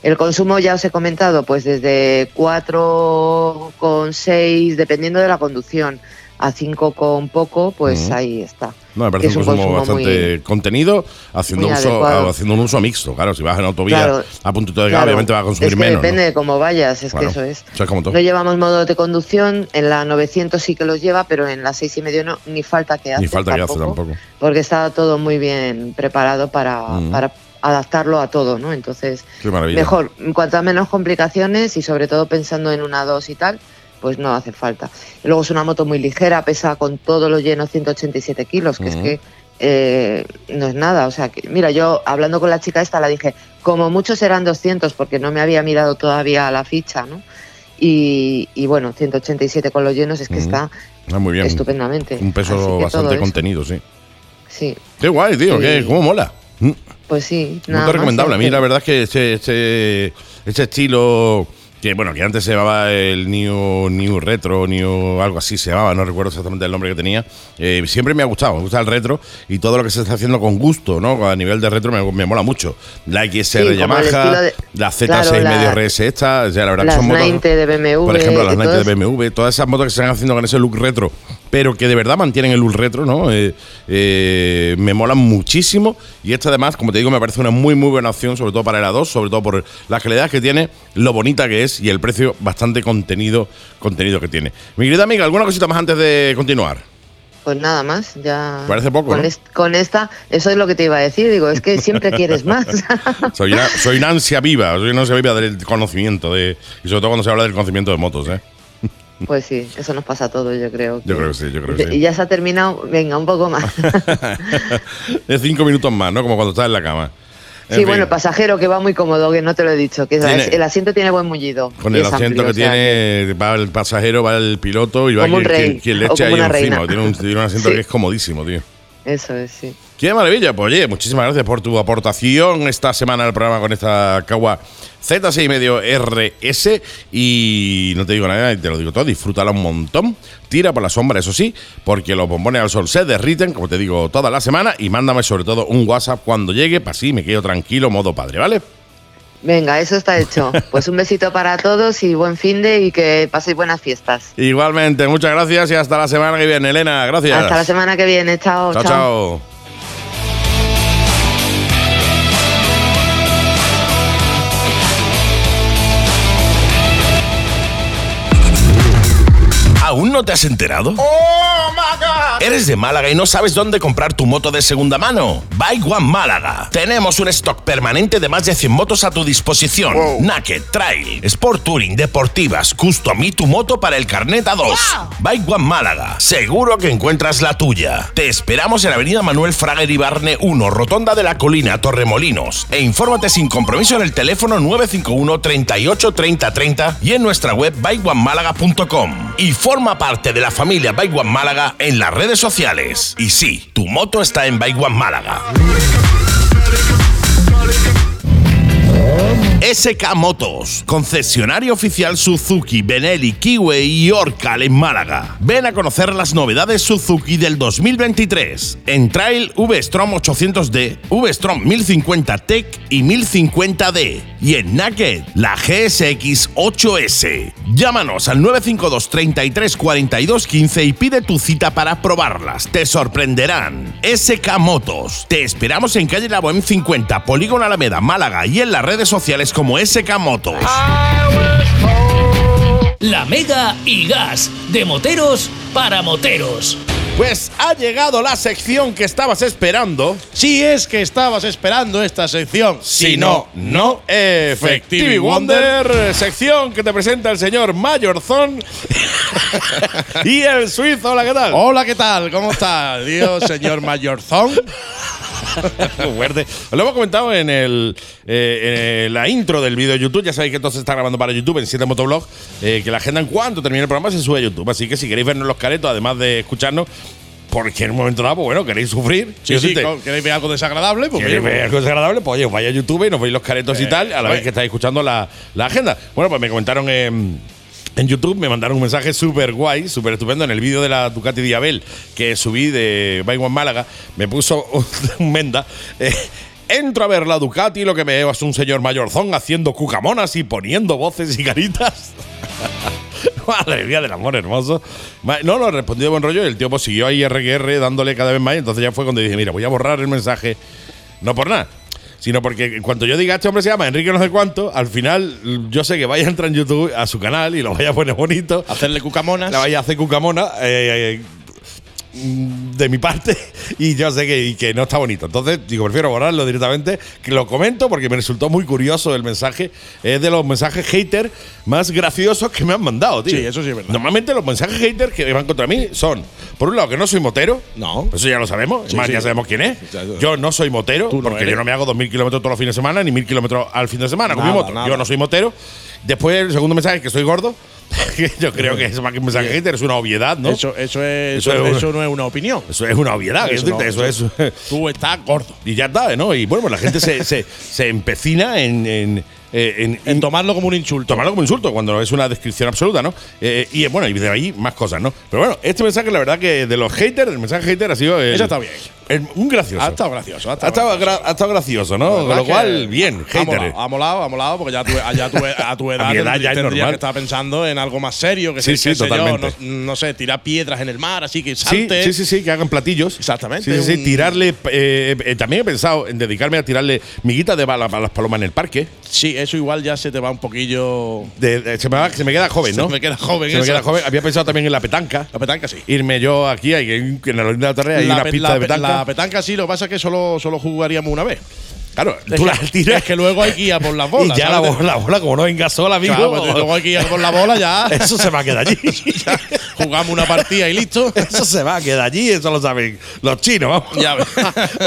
el consumo ya os he comentado, pues desde 4,6 dependiendo de la conducción a 5 con poco, pues ahí está.
No, me parece un
un
consumo,
consumo
bastante
muy-
contenido, haciendo, uso, haciendo un uso mixto. Claro, si vas en autovía
Claro,
a puntito de
Claro,
obviamente vas a consumir
es que
menos.
Depende
¿no?
de cómo vayas, es que eso es.
Como.
No llevamos modo de conducción, en la 900 sí que los lleva, pero en la 6 y medio no, ni falta que hace.
Ni falta que hace tampoco.
Porque está todo muy bien preparado para, para adaptarlo a todo, ¿no? Entonces, mejor, en cuanto a menos complicaciones y sobre todo pensando en una 2 y tal, pues no hace falta. Y luego es una moto muy ligera, pesa con todo lo lleno 187 kilos, que es que eh, no es nada. O sea, que, mira, yo hablando con la chica esta la dije, como muchos serán 200, porque no me había mirado todavía la ficha, ¿no? Y, y bueno, 187 con los llenos es que está
Ah, muy bien.
estupendamente.
Un peso bastante contenido, sí.
Sí,
Qué guay, tío,
Sí.
qué, cómo mola. Mm.
Pues sí. nada
Muy
más,
recomendable. A mí la verdad es que ese, ese, ese estilo que bueno, que antes se llamaba el New, New Retro, New algo así se llamaba, no recuerdo exactamente el nombre que tenía. eh, siempre me ha gustado, me gusta el retro y todo lo que se está haciendo con gusto, ¿no? A nivel de retro me, me mola mucho. La XR
Sí,
Yamaha,
de-
la Z6
claro, la-
medio RS esta, o sea, la verdad que
las
son motos.
90 de BMW.
Por ejemplo, las
de
90 de BMW, todas esas motos que se están haciendo con ese look retro pero que de verdad mantienen el look retro, ¿no? Eh, eh, me molan muchísimo y esta además, como te digo, me parece una muy muy buena opción, sobre todo para el A2, sobre todo por las calidades que tiene, lo bonita que es y el precio bastante contenido, contenido que tiene. Mi querida amiga, ¿alguna cosita más antes de continuar?
Pues nada más, ya.
Parece poco,
Con,
¿no?
est- con esta, eso es lo que te iba a decir. Digo, es que siempre quieres más.
Soy una, soy una ansia viva, soy una ansia viva del conocimiento, de, y sobre todo cuando se habla del conocimiento de motos, ¿eh?
Pues sí, eso nos pasa a todos, yo creo.
Yo creo que sí, yo creo que sí.
Y ya se ha terminado, venga, un poco más.
de cinco minutos más, ¿no? Como cuando estás en la cama. En
sí,
fin,
bueno, el pasajero que va muy cómodo, que no te lo he dicho, que
Tiene-
el asiento tiene buen mullido.
Con el
es
asiento
amplio,
que
o sea
tiene, va el pasajero, va el piloto y va quien, quien- quien le
como
ahí encima. Tiene un, tiene un asiento
Sí.
que es comodísimo, tío.
Eso es, sí.
Qué maravilla. Pues oye, muchísimas gracias por tu aportación esta semana al programa con esta Kawa Z6 medio RS. Y no te digo nada, te lo digo todo, disfrútala un montón. Tira por la sombra, eso sí, porque los bombones al sol se derriten, como te digo, toda la semana. Y mándame sobre todo un WhatsApp cuando llegue, para así me quedo tranquilo, modo padre, ¿vale?
Venga, eso está hecho. Pues un besito para todos y buen fin de y que paséis buenas fiestas.
Igualmente, muchas gracias y hasta la semana que viene, Elena. Gracias.
Hasta la semana que viene. Chao,
Chao, chao.
¿Aún no te has enterado? ¿Eres de Málaga y no sabes dónde comprar tu moto de segunda mano? Bike One Málaga. Tenemos un stock permanente de más de 100 motos a tu disposición. Naked, Trail, Sport Touring, Deportivas, Custom y tu moto para el carnet A2. Bike One Málaga. Seguro que encuentras la tuya. Te esperamos en Avenida Manuel Frager Ibarne 1, Rotonda de la Colina, Torremolinos. E infórmate sin compromiso en el teléfono 951 38 30 30 y en nuestra web bikeonemálaga.com. Y forma parte de la familia Bike One Málaga en las redes sociales. Y sí, tu moto está en Bike Málaga. SK Motos, concesionario oficial Suzuki, Benelli, Kiwi y Orcal en Málaga. Ven a conocer las novedades Suzuki del 2023. En Trail V-Strom 800D, V-Strom 1050 Tech y 1050D. Y en Naked, la GSX 8S. Llámanos al 952 33 42 15 y pide tu cita para probarlas. Te sorprenderán. SK Motos. Te esperamos en calle La Bohem 50, Polígono Alameda, Málaga y en las redes sociales como SK Motos.
La Mega y Gas, de moteros para moteros.
Pues ha llegado la sección que estabas esperando.
Si es que estabas esperando esta sección.
Si no, no. Effective Wonder, sección que te presenta el señor Mayorzón y el suizo. Hola, ¿qué tal?
Hola, ¿qué tal? ¿Cómo está? Dios, señor Mayorzón.
Fuerte. Os lo hemos comentado en, el, eh, en la intro del vídeo de YouTube. Ya sabéis que esto se está grabando para YouTube en 7 Motoblog. eh, que la agenda en cuanto termine el programa se sube a YouTube. Así que si queréis vernos los caretos, además de escucharnos, porque en un momento dado, pues bueno, queréis sufrir.
Sí, sí, ¿queréis ver algo desagradable? Pues
¿Queréis ver algo desagradable? Pues oye, os vais a YouTube y nos veis los caretos y
Eh,
tal, a la vez que estáis escuchando la, la agenda. Bueno, pues me comentaron en, en YouTube, me mandaron un mensaje súper guay, súper estupendo. En el vídeo de la Ducati Diabel que subí de One Málaga, me puso un, menda. eh, Entro a ver la Ducati y lo que me veo es un señor mayorzón haciendo cucamonas y poniendo voces y caritas. Madre mía del amor hermoso. No, lo respondí de buen rollo y el tío pues siguió ahí RQR dándole cada vez más. Y entonces ya fue cuando dije, mira, voy a borrar el mensaje. No por nada. Sino porque en cuanto yo diga este hombre se llama Enrique no sé cuánto, al final yo sé que vaya a entrar en YouTube a su canal y lo vaya a poner bonito.
hacerle cucamonas.
La vaya a hacer cucamona. eh, eh, de mi parte y yo sé que, y que no está bonito. Entonces, digo, prefiero borrarlo directamente. Que lo comento porque me resultó muy curioso el mensaje. Es de los mensajes hater más graciosos que me han mandado, tío.
Sí, eso sí es verdad.
Normalmente los mensajes hater que van contra mí son, por un lado, que no soy motero.
No.
Eso ya lo sabemos.
Sí,
más,
sí.
ya sabemos quién es. Yo no soy motero
no
porque
eres.
yo no me hago 2.000 kilómetros todos los fines de semana ni 1.000 kilómetros al fin de semana con mi moto.
nada.
Yo no soy motero. Después, el segundo mensaje es que soy gordo. yo creo que es más que un mensaje hater, es una obviedad, ¿no?
Eso, eso, es,
Eso
eso,
es
eso no es una opinión.
Eso es una obviedad,
no,
eso, es.
Tú estás gordo.
Y ya está, ¿no? Y bueno, pues la gente se, se, se empecina en, en eh, en,
En tomarlo como un insulto.
tomarlo como insulto cuando es una descripción absoluta, ¿no? Eh, y bueno, y de ahí más cosas, ¿no? Pero bueno, este mensaje, la verdad que de los haters, el mensaje hater ha sido. el-
Eso está bien.
El- un gracioso.
Ha estado gracioso. Ha
Ha
estado
estado,
gracioso.
gra- ha estado gracioso, ¿no? Con lo cual, bien,
ha molado, ha molado, ha molado, porque ya, tu, ya tu- a tu edad,
mi edad ya es
tendrías
normal.
que estar pensando en algo más serio, que
Sí, sí,
qué sé yo,
totalmente.
no, no sé, tirar piedras en el mar, así que
Sí,
salte.
sí, sí, sí, que hagan platillos.
Exactamente,
Sí, sí, sí,
un-
tirarle. eh, eh, también he pensado en dedicarme a tirarle miguitas de bala a las palomas en el parque.
Sí, eso igual ya se te va un poquillo.
De- de- se, me va- se me queda joven, ¿no?
Se me queda joven
Se me queda joven. Había pensado también en la petanca.
La petanca sí.
Irme yo aquí, en la Lorena de la Torre hay
la,
una pista de
pe-
petanca.
La petanca sí, lo que pasa es que solo, solo jugaríamos una vez.
Claro,
Es
tú
que,
la tiras.
es que luego hay que ir a por las bolas.
y ya la bola, la bola, como no venga sola, amigo.
Claro, pues luego hay que ir a por la bola ya.
Eso se va a quedar allí.
Ya jugamos una partida y listo.
Eso se va a quedar allí, eso lo saben los chinos, vamos.
Ya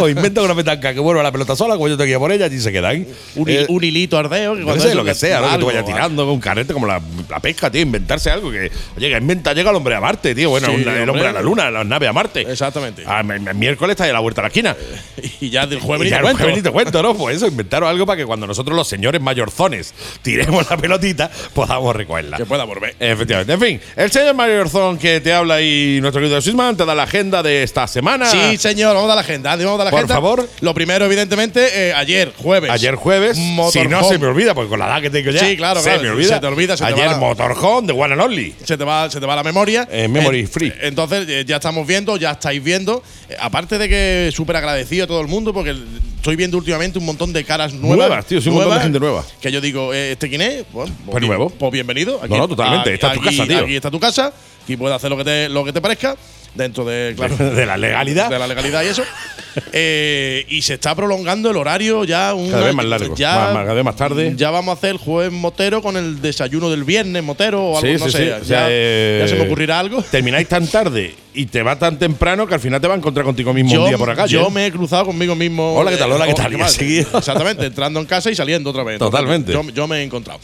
o inventa una petanca que vuelva la pelota sola, como yo te guía por ella, allí se quedan.
Un,
Eh,
un hilito ardeo. Que
sé,
eso
lo que sea, ¿no? que tú
algo,
vayas tirando con un carrete como la, la pesca, tío, inventarse algo que, oye, que inventa, llega el hombre a Marte, tío, bueno,
Sí,
el hombre a la luna, la nave a Marte.
Exactamente.
Ah, miércoles está ya la vuelta a la esquina.
Y ya del jueves
Y ya ni te cuento, ¿no? Pues eso, inventaron algo para que cuando nosotros los señores mayorzones tiremos la pelotita, podamos recogerla.
Que pueda volver.
Efectivamente. En fin, el señor Mayorzón que te habla y nuestro querido Sisman te da la agenda de esta semana.
Sí, señor, vamos a dar la agenda. Vamos a dar la
Por
agenda.
favor.
Lo primero, evidentemente, eh, ayer, jueves.
Ayer jueves, si no
Motorhome.
se me olvida, porque con la edad que tengo ya,
Sí, claro,
se
claro,
me olvida.
se te olvida, se
Ayer Motorhome de One and Only.
se te va, se te va la memoria.
Eh, memory free.
Entonces, eh, ya estamos viendo, ya estáis viendo. Aparte de que súper agradecido a todo el mundo, porque estoy viendo últimamente un montón de caras nuevas.
Nuevas, tío, sí, un montón de gente nueva.
Que yo digo, eh, ¿este quién es? Bueno,
Pues
bien-
nuevo.
Pues bienvenido.
No, no, totalmente. Esta es tu
aquí-
casa, tío.
Aquí está tu casa. Aquí puedes hacer lo que te, lo que te parezca. Dentro de, claro,
De la legalidad.
de la legalidad y eso. Eh, y se está prolongando el horario ya un
Cada vez más largo,
Ya,
más- más- cada vez más tarde.
Ya vamos a hacer el jueves motero con el desayuno del viernes motero o algo,
Sí,
no
sí,
sé.
sí.
Ya,
O sea, eh,
ya se me ocurrirá algo.
Termináis tan tarde y te va tan temprano que al final te va a encontrar contigo mismo un día por acá.
yo me he cruzado conmigo mismo.
Hola, ¿qué tal? Hola, ¿qué tal? Seguido.
Exactamente, entrando en casa y saliendo otra vez. Entonces,
Totalmente.
Yo, yo me he encontrado.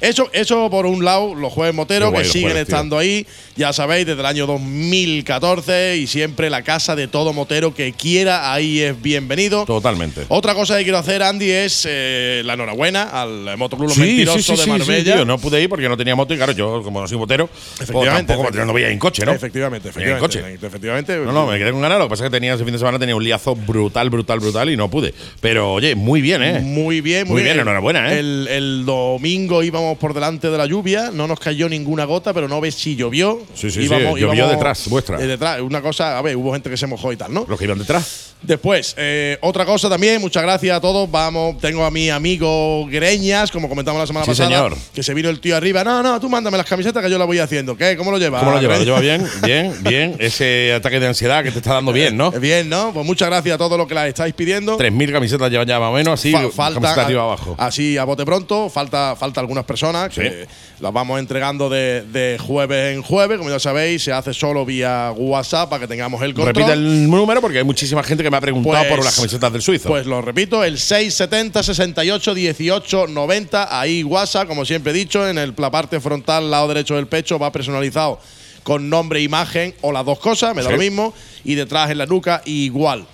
Eso, eso por un lado, los jueves moteros
guay
que siguen
jueves, tío.
estando ahí, ya sabéis, desde el año 2014 y siempre la casa de todo motero que quiera, ahí es bienvenido.
Totalmente.
Otra cosa que quiero hacer, Andy, es eh, la enhorabuena al Motoclub Los
Sí,
Mentiroso
sí, sí,
de Marbella.
tío, no pude ir porque no tenía moto y claro, yo como no soy motero, pues
Efectivamente,
tampoco
efectivamente.
no voy a ir en coche, ¿no?
Efectivamente,
ir en
efectivamente.
coche.
Efectivamente.
No, no, me quedé con ganas. Lo que pasa es que tenía ese fin de semana tenía un liazo brutal, brutal, brutal y no pude. Pero oye, muy bien, ¿eh?
Muy bien, muy,
Muy bien, enhorabuena, ¿eh?
El, el domingo íbamos por delante de la lluvia, no nos cayó ninguna gota, pero no ves si llovió.
Sí, sí, sí, llovió detrás vuestra.
eh, detrás, una cosa, a ver, hubo gente que se mojó y tal, ¿no?
Los que iban detrás.
Después, eh, otra cosa también, muchas gracias a todos. Vamos, tengo a mi amigo Greñas, como comentamos la semana
Sí,
pasada,
señor.
que se vino el tío arriba. No, no, tú mándame las camisetas que yo las voy haciendo. ¿Qué? ¿Cómo lo llevas?
¿Cómo lo lleva? ¿Lo
Greñas?
lleva bien? Bien, bien. Ese ataque de ansiedad que te está dando bien, ¿no?
Bien, ¿no? Pues muchas gracias a todos los que las estáis pidiendo.
3.000 camisetas llevan ya más o menos, así,
Fa- falta
arriba abajo.
Así a bote pronto, falta, falta algunas personas que las vamos entregando de, de jueves en jueves, como ya sabéis, se hace solo vía WhatsApp para que tengamos el control.
Repite el número porque hay muchísima gente que me ha preguntado
Pues-
por las camisetas del suizo.
Pues lo repito, el 670 68 18 90, ahí WhatsApp, como siempre he dicho, en el, la parte frontal, lado derecho del pecho, va personalizado con nombre, e imagen o las dos cosas, me da
Sí.
lo mismo, y detrás en la nuca igual.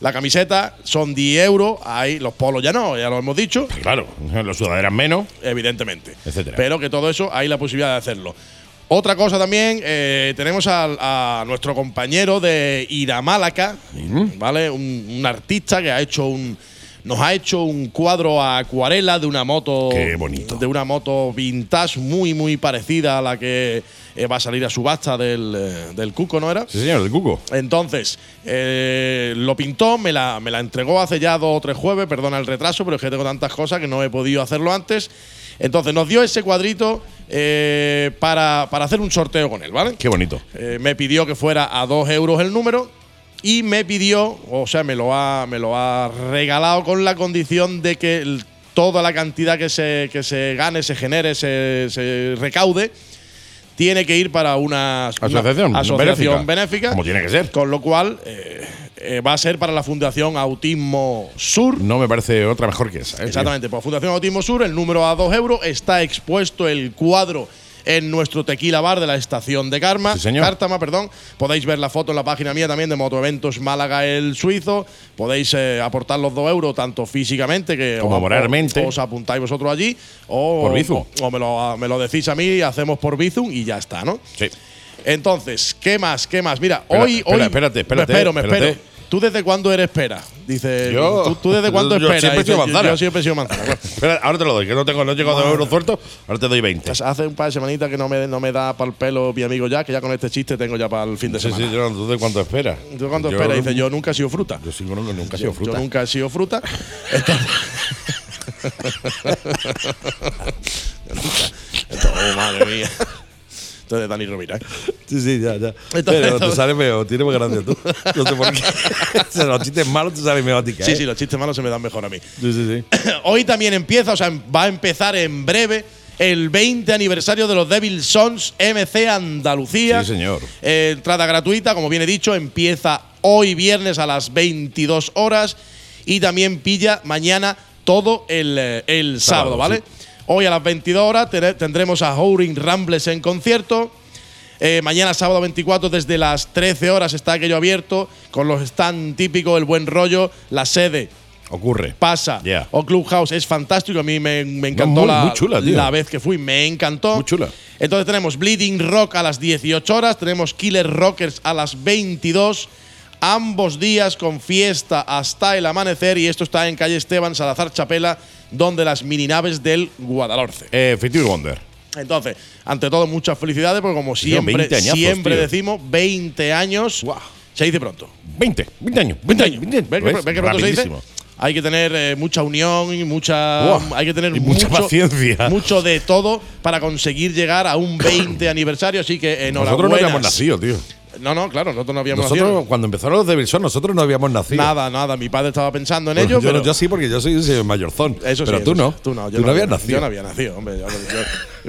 La camiseta son 10 euros, ahí los polos ya no, ya lo hemos dicho,
claro, los sudaderas menos.
evidentemente.
Etcétera.
Pero que todo eso hay la posibilidad de hacerlo. Otra cosa también, eh, tenemos a, nuestro compañero de Iramálaca, ¿vale? Un, un artista que ha hecho un. Nos ha hecho un cuadro a acuarela de una moto.
Qué bonito.
De una moto vintage muy, muy parecida a la que eh, va a salir a subasta del, eh, del Cuco, ¿no era?
Sí, señor, el cuco.
Entonces, eh, lo pintó, me la, me la entregó hace ya dos o tres jueves, perdona el retraso, pero es que tengo tantas cosas que no he podido hacerlo antes. Entonces, nos dio ese cuadrito eh, para, para hacer un sorteo con él, ¿vale?
Qué bonito.
Eh, me pidió que fuera a dos euros el número y me pidió, o sea, me lo ha, me lo ha regalado con la condición de que el- toda la cantidad que se, que se gane, se genere, se, se recaude, tiene que ir para una, una
Asociación
asociación
benéfica.
benéfica.
Como tiene que ser.
Con lo cual, eh, eh, va a ser para la Fundación Autismo Sur.
No me parece otra mejor que esa. ¿eh?
Exactamente, por Fundación Autismo Sur, el número a 2 euros, está expuesto el cuadro en nuestro tequila bar de la estación de Karma.
Sí, señor.
Cártama, perdón. Podéis ver la foto en la página mía también de Motoeventos Málaga el Suizo. Podéis eh, aportar los dos euros tanto físicamente que
Como
o-
moralmente.
o- os apuntáis vosotros allí o
Por Bizum.
o me lo, me lo decís a mí y hacemos por Bizum y ya está, ¿no?
Sí.
Entonces, ¿qué más? ¿Qué más? Mira,
Espera,
hoy,
espera,
hoy
espérate, espérate,
Me espero, me
espérate.
espero. ¿Tú desde cuándo eres espera? Dice,
Yo-
¿tú, tú desde cuándo
yo
esperas?
siempre he sido
Dice,
manzana.
Yo siempre he sido manzana. Bueno,
Espera, ahora te lo doy, que no tengo, no he llegado a dos euros sueltos, ahora te doy 20.
pues hace un par de semanitas que no me, no me da para el pelo mi amigo ya, que ya con este chiste tengo ya para el fin de
Sí,
semana.
sí, yo, ¿tú de cuánto esperas?
¿Tú cuánto esperas? Dice, yo nunca he sido fruta.
Yo sí, no, no, nunca he
Yo,
sido fruta.
yo nunca he sido fruta. Entonces- oh, madre mía. Esto es de Dani Rovira. ¿eh?
Sí, sí, ya, ya.
Entonces-
Pero te sale mejor, tienes más gracia tú. No sé por qué. Los chistes malos te salen mejor a ti a
Sí, sí, los chistes malos se me dan mejor a mí.
Sí, sí, sí.
Hoy también empieza, o sea, va a empezar en breve el 20 aniversario de los Devil Sons MC Andalucía.
Sí, señor.
Eh, entrada gratuita, como bien he dicho, empieza hoy viernes a las 22 horas y también pilla mañana todo el, eh, el sábado,
Sábado,
¿vale?
sí.
Hoy a las 22 horas tendremos a Howling Rambles en concierto. Eh, mañana, sábado 24, desde las 13 horas está aquello abierto con los stand típicos, el buen rollo, la sede
Ocurre.
pasa
Ya.
o Clubhouse es fantástico. A mí me, me encantó
muy-
la,
muy chula, tío.
la vez que fui, me encantó.
Muy chula.
Entonces tenemos Bleeding Rock a las 18 horas, tenemos Killer Rockers a las 22. Ambos días con fiesta hasta el amanecer y esto está en calle Esteban, Salazar Chapela, donde las mininaves del Guadalhorce.
Eh, Fictive Wonder.
Entonces, ante todo, muchas felicidades, porque como siempre,
20 añazos,
siempre
tío.
decimos, 20 años
Guau.
se dice pronto.
20, 20 años. 20 años. 20 años.
¿Ves que,
¿Ves?
ves que pronto se dice? Hay que tener eh, mucha unión y mucha.
Buah,
hay que tener
y mucha
mucho,
paciencia.
Mucho de todo para conseguir llegar a un 20 aniversario. Así que enhorabuena.
Nosotros no habíamos nacido, tío.
No, no, claro, nosotros no habíamos
Nosotros,
nacido.
cuando empezaron los Devil nosotros no habíamos nacido.
Nada, nada. Mi padre estaba pensando en
Bueno,
ello.
yo,
pero
yo sí, porque yo soy mayorzón.
Eso
pero
sí,
tú
eso
no.
sí. Tú no, yo
tú no habías
había-
nacido.
Yo no había nacido, hombre. Yo, yo-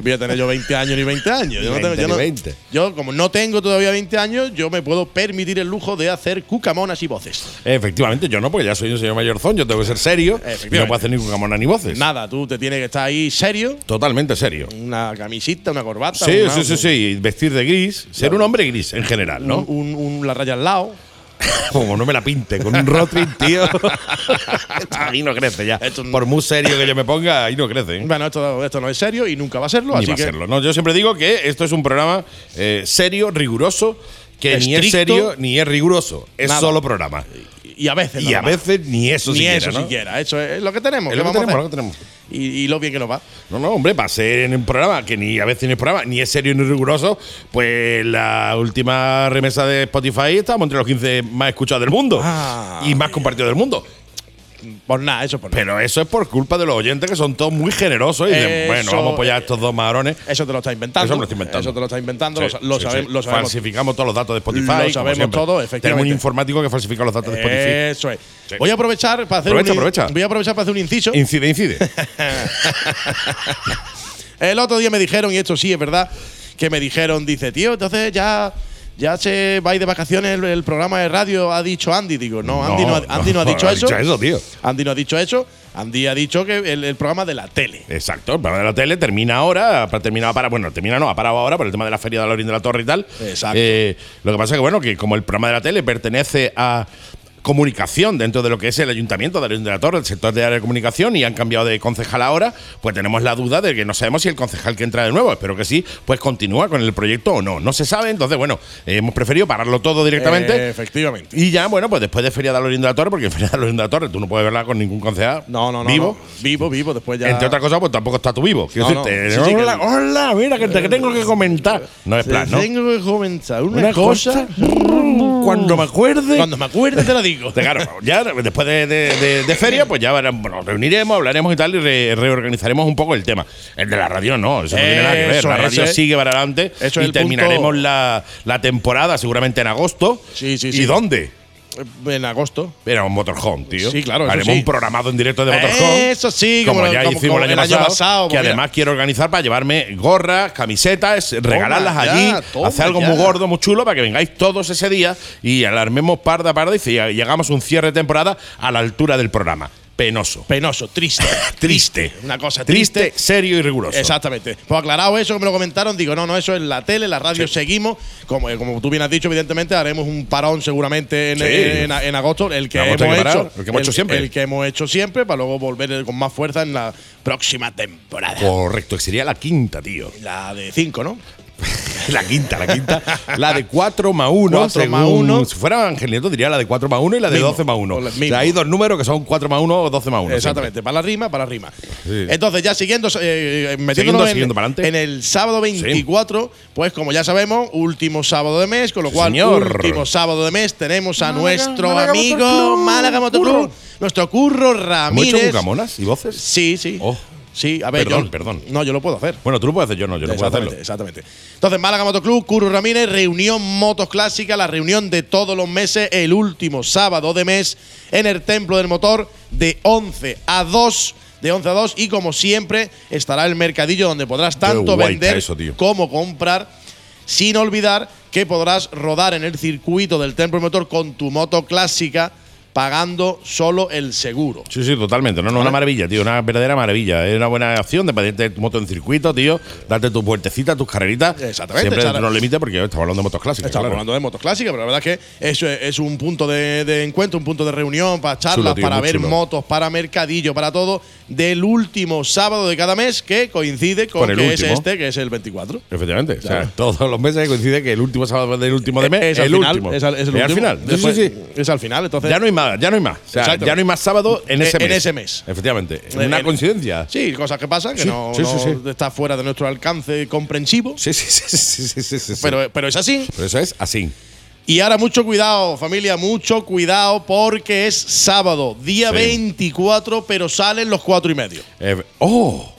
voy a tener yo 20 años ni 20 años. Yo, no
Ni
tengo-
20,
yo
ni
no-
20.
yo, como no tengo todavía 20 años, yo me puedo permitir el lujo de hacer cucamonas y voces.
Efectivamente, yo no, porque ya soy un señor mayorzón, yo tengo que ser serio. Y
Efectivamente.
no puedo hacer ningún camona ni voces.
Nada, tú te tienes que estar ahí serio.
Totalmente serio.
Una camisita, una corbata.
Sí,
una-
sí, sí, sí. y Vestir de gris. Ser un hombre gris en general, ¿no?
Un, un- un- la raya al lado.
Como no me la pinte con un rotring, tío. ahí no crece ya. Por muy serio que yo me ponga, ahí no crece. ¿eh?
Bueno, esto, esto no es serio y nunca va a serlo.
Ni
así
va a serlo. No, yo siempre digo que esto es un programa eh, serio, riguroso, que ni es serio ni es riguroso. Es
Nada.
solo programa.
Y a veces.
Y a
más.
veces ni eso
Ni
siquiera,
eso
¿no?
siquiera. Eso es lo que tenemos.
Es
¿qué
lo que tenemos,
hacer?
lo que tenemos.
Y, y lo bien que nos va.
No, no, hombre, para ser en un programa que ni a veces ni es programa, ni es serio ni riguroso, pues la última remesa de Spotify estamos entre los 15 más escuchados del mundo
Ah.
y más compartidos del mundo.
Por nada, eso por nada.
Pero eso es por culpa de los oyentes que son todos muy generosos y dicen,
Eso,
bueno, vamos a apoyar a estos dos marones.
Eso te lo está inventando.
Eso me lo estoy inventando.
Eso te lo está inventando.
Sí,
lo, lo
sí,
sabe-
sí.
lo sabemos.
Falsificamos todos los datos de Spotify.
Lo sabemos todo, efectivamente.
Tenemos un informático que falsifica los datos de Spotify.
Eso es. Voy a aprovechar para hacer
Aprovecha,
un,
aprovecha.
Voy a aprovechar para hacer un inciso.
Incide, incide.
El otro día me dijeron, y esto sí es verdad, que me dijeron, dice, tío, entonces ya, ya se va a ir de vacaciones el, el programa de radio, ha dicho Andy. Digo, no, Andy no, ha- Andy no ha dicho eso.
eso, tío.
Andy no ha dicho eso. Andy ha dicho que el, el programa de la tele.
Exacto, el programa de la tele termina ahora, para terminar para, bueno, termina no, ha parado ahora por el tema de la feria de la Lorín de la Torre y tal.
Exacto.
Eh, lo que pasa es que, bueno, que como el programa de la tele pertenece a comunicación dentro de lo que es el ayuntamiento de la de la Torre, el sector de área de comunicación, y han cambiado de concejal ahora, pues tenemos la duda de que no sabemos si el concejal que entra de nuevo, espero que sí, pues continúa con el proyecto o no. No se sabe, entonces, bueno, hemos preferido pararlo todo directamente.
Eh, efectivamente.
Y ya, bueno, pues después de Feria de la Lorín de la Torre, porque en Feria de la Lorín de la Torre tú no puedes verla con ningún concejal
No, no, no.
vivo.
no. Vivo, vivo. Después ya.
Entre otras cosas, pues tampoco estás tú vivo. Quiero
No, no.
decirte,
Sí, sí, que-
hola, mira, que te tengo que comentar. No es plan, ¿no?
Tengo que comentar una,
Una
cosa.
Cuando me acuerde.
Cuando me acuerde te lo digo.
Claro, ya después de, de- de- de feria, pues ya verán, bueno, nos reuniremos, hablaremos y tal, y re- reorganizaremos un poco el tema. El de la radio no, eso no tiene nada que ver.
Eso,
La radio sigue para adelante
eso
y terminaremos
punto-
la, la temporada seguramente en agosto.
Sí, sí,
¿Y
sí.
dónde?
En agosto.
Era un motorhome, tío.
Sí, claro,
Haremos
sí.
un programado en directo de motorhome.
Eso sí,
como,
como,
ya
como-
hicimos
como
el año, pasado, que
mira.
además quiero organizar para llevarme gorras, camisetas, regalarlas allí,
toma
hacer algo
ya.
muy gordo, muy chulo para que vengáis todos ese día y alarmemos parda parda y llegamos a un cierre de temporada a la altura del programa. Penoso.
Penoso, triste.
Triste.
Una cosa triste.
Triste, serio y riguroso.
Exactamente. Pues aclarado eso, que me lo comentaron, digo, no, no, eso es la tele, la radio
Sí.
seguimos. Como, eh, como tú bien has dicho, evidentemente haremos un parón seguramente en,
Sí.
en- en agosto, el que, hemos
que parar,
hecho,
el que hemos hecho siempre.
El que hemos hecho siempre, para luego volver con más fuerza en la próxima temporada.
Correcto, que sería la quinta, tío.
La de 5, ¿no?
La quinta, la quinta. La de 4 más 1.
4 más uno.
Si fuera Ángel Nieto, diría la de 4 más 1 y la de
Mismo.
12 más 1.
Con el
O sea, hay dos números que son 4 más 1 o 12 más 1.
Exactamente, para la rima, para la rima.
Sí.
Entonces, ya siguiendo, eh, metiéndonos
Siguiendo,
en,
siguiendo para adelante.
en el sábado 24, pues como ya sabemos, último sábado de mes, con lo
Sí,
cual,
señor.
último sábado de mes, tenemos a
Málaga,
nuestro
Málaga
amigo Málaga Motoclub,
Curro.
nuestro Curro
¿Hemos hecho
Ramírez.
bucamonas y voces?
Sí, sí.
Oh.
Sí, a ver,
Perdón,
yo-
perdón.
No, yo lo puedo hacer.
Bueno, tú lo puedes hacer, yo no, yo no puedo
exactamente,
hacerlo.
exactamente. Entonces, Málaga Motoclub, Curro Ramírez, reunión Motos Clásica, la reunión de todos los meses, el último sábado de mes en el Templo del Motor de 11 a 2. De 11 a 2 y como siempre estará el mercadillo donde podrás tanto vender
eso,
como comprar sin olvidar que podrás rodar en el circuito del Templo del Motor con tu moto clásica pagando solo el seguro.
Sí, sí, totalmente. No, no, una maravilla, tío. Una verdadera maravilla. Es una buena acción de ponerte tu moto en circuito, tío. Darte tus vueltecitas, tus carreritas.
Exactamente,
Siempre dentro de los límites porque estamos hablando de motos clásicas.
Estamos
claro.
hablando de motos clásicas, pero la verdad es que eso es, es un punto de, de encuentro, un punto de reunión para charlas,
Chulo, tío,
para ver
chulo.
motos, para mercadillo, para todo, del último sábado de cada mes que coincide con,
Con el
que
último.
es este, que es el 24.
Efectivamente. O sea, todos los meses coincide que el último sábado del último de mes
es
el
final,
último.
Es, al, es el
Y al
último.
final. Sí, sí, sí.
Es al final, entonces.
Ya no hay más, ya no hay más. O sea,
Exacto.
ya no hay más sábado en ese
En
mes.
ese mes.
Efectivamente.
En-
Una
en-
coincidencia.
Sí, cosas que pasan, que
Sí,
no,
sí, sí,
no
sí.
está fuera de nuestro alcance comprensivo.
Sí, sí, sí, sí, sí, sí, sí, sí.
Pero, pero es así.
Pero eso es así.
Y ahora mucho cuidado, familia, mucho cuidado porque es sábado, día
Sí.
24, pero salen los cuatro y medio.
Eh, ¡Oh!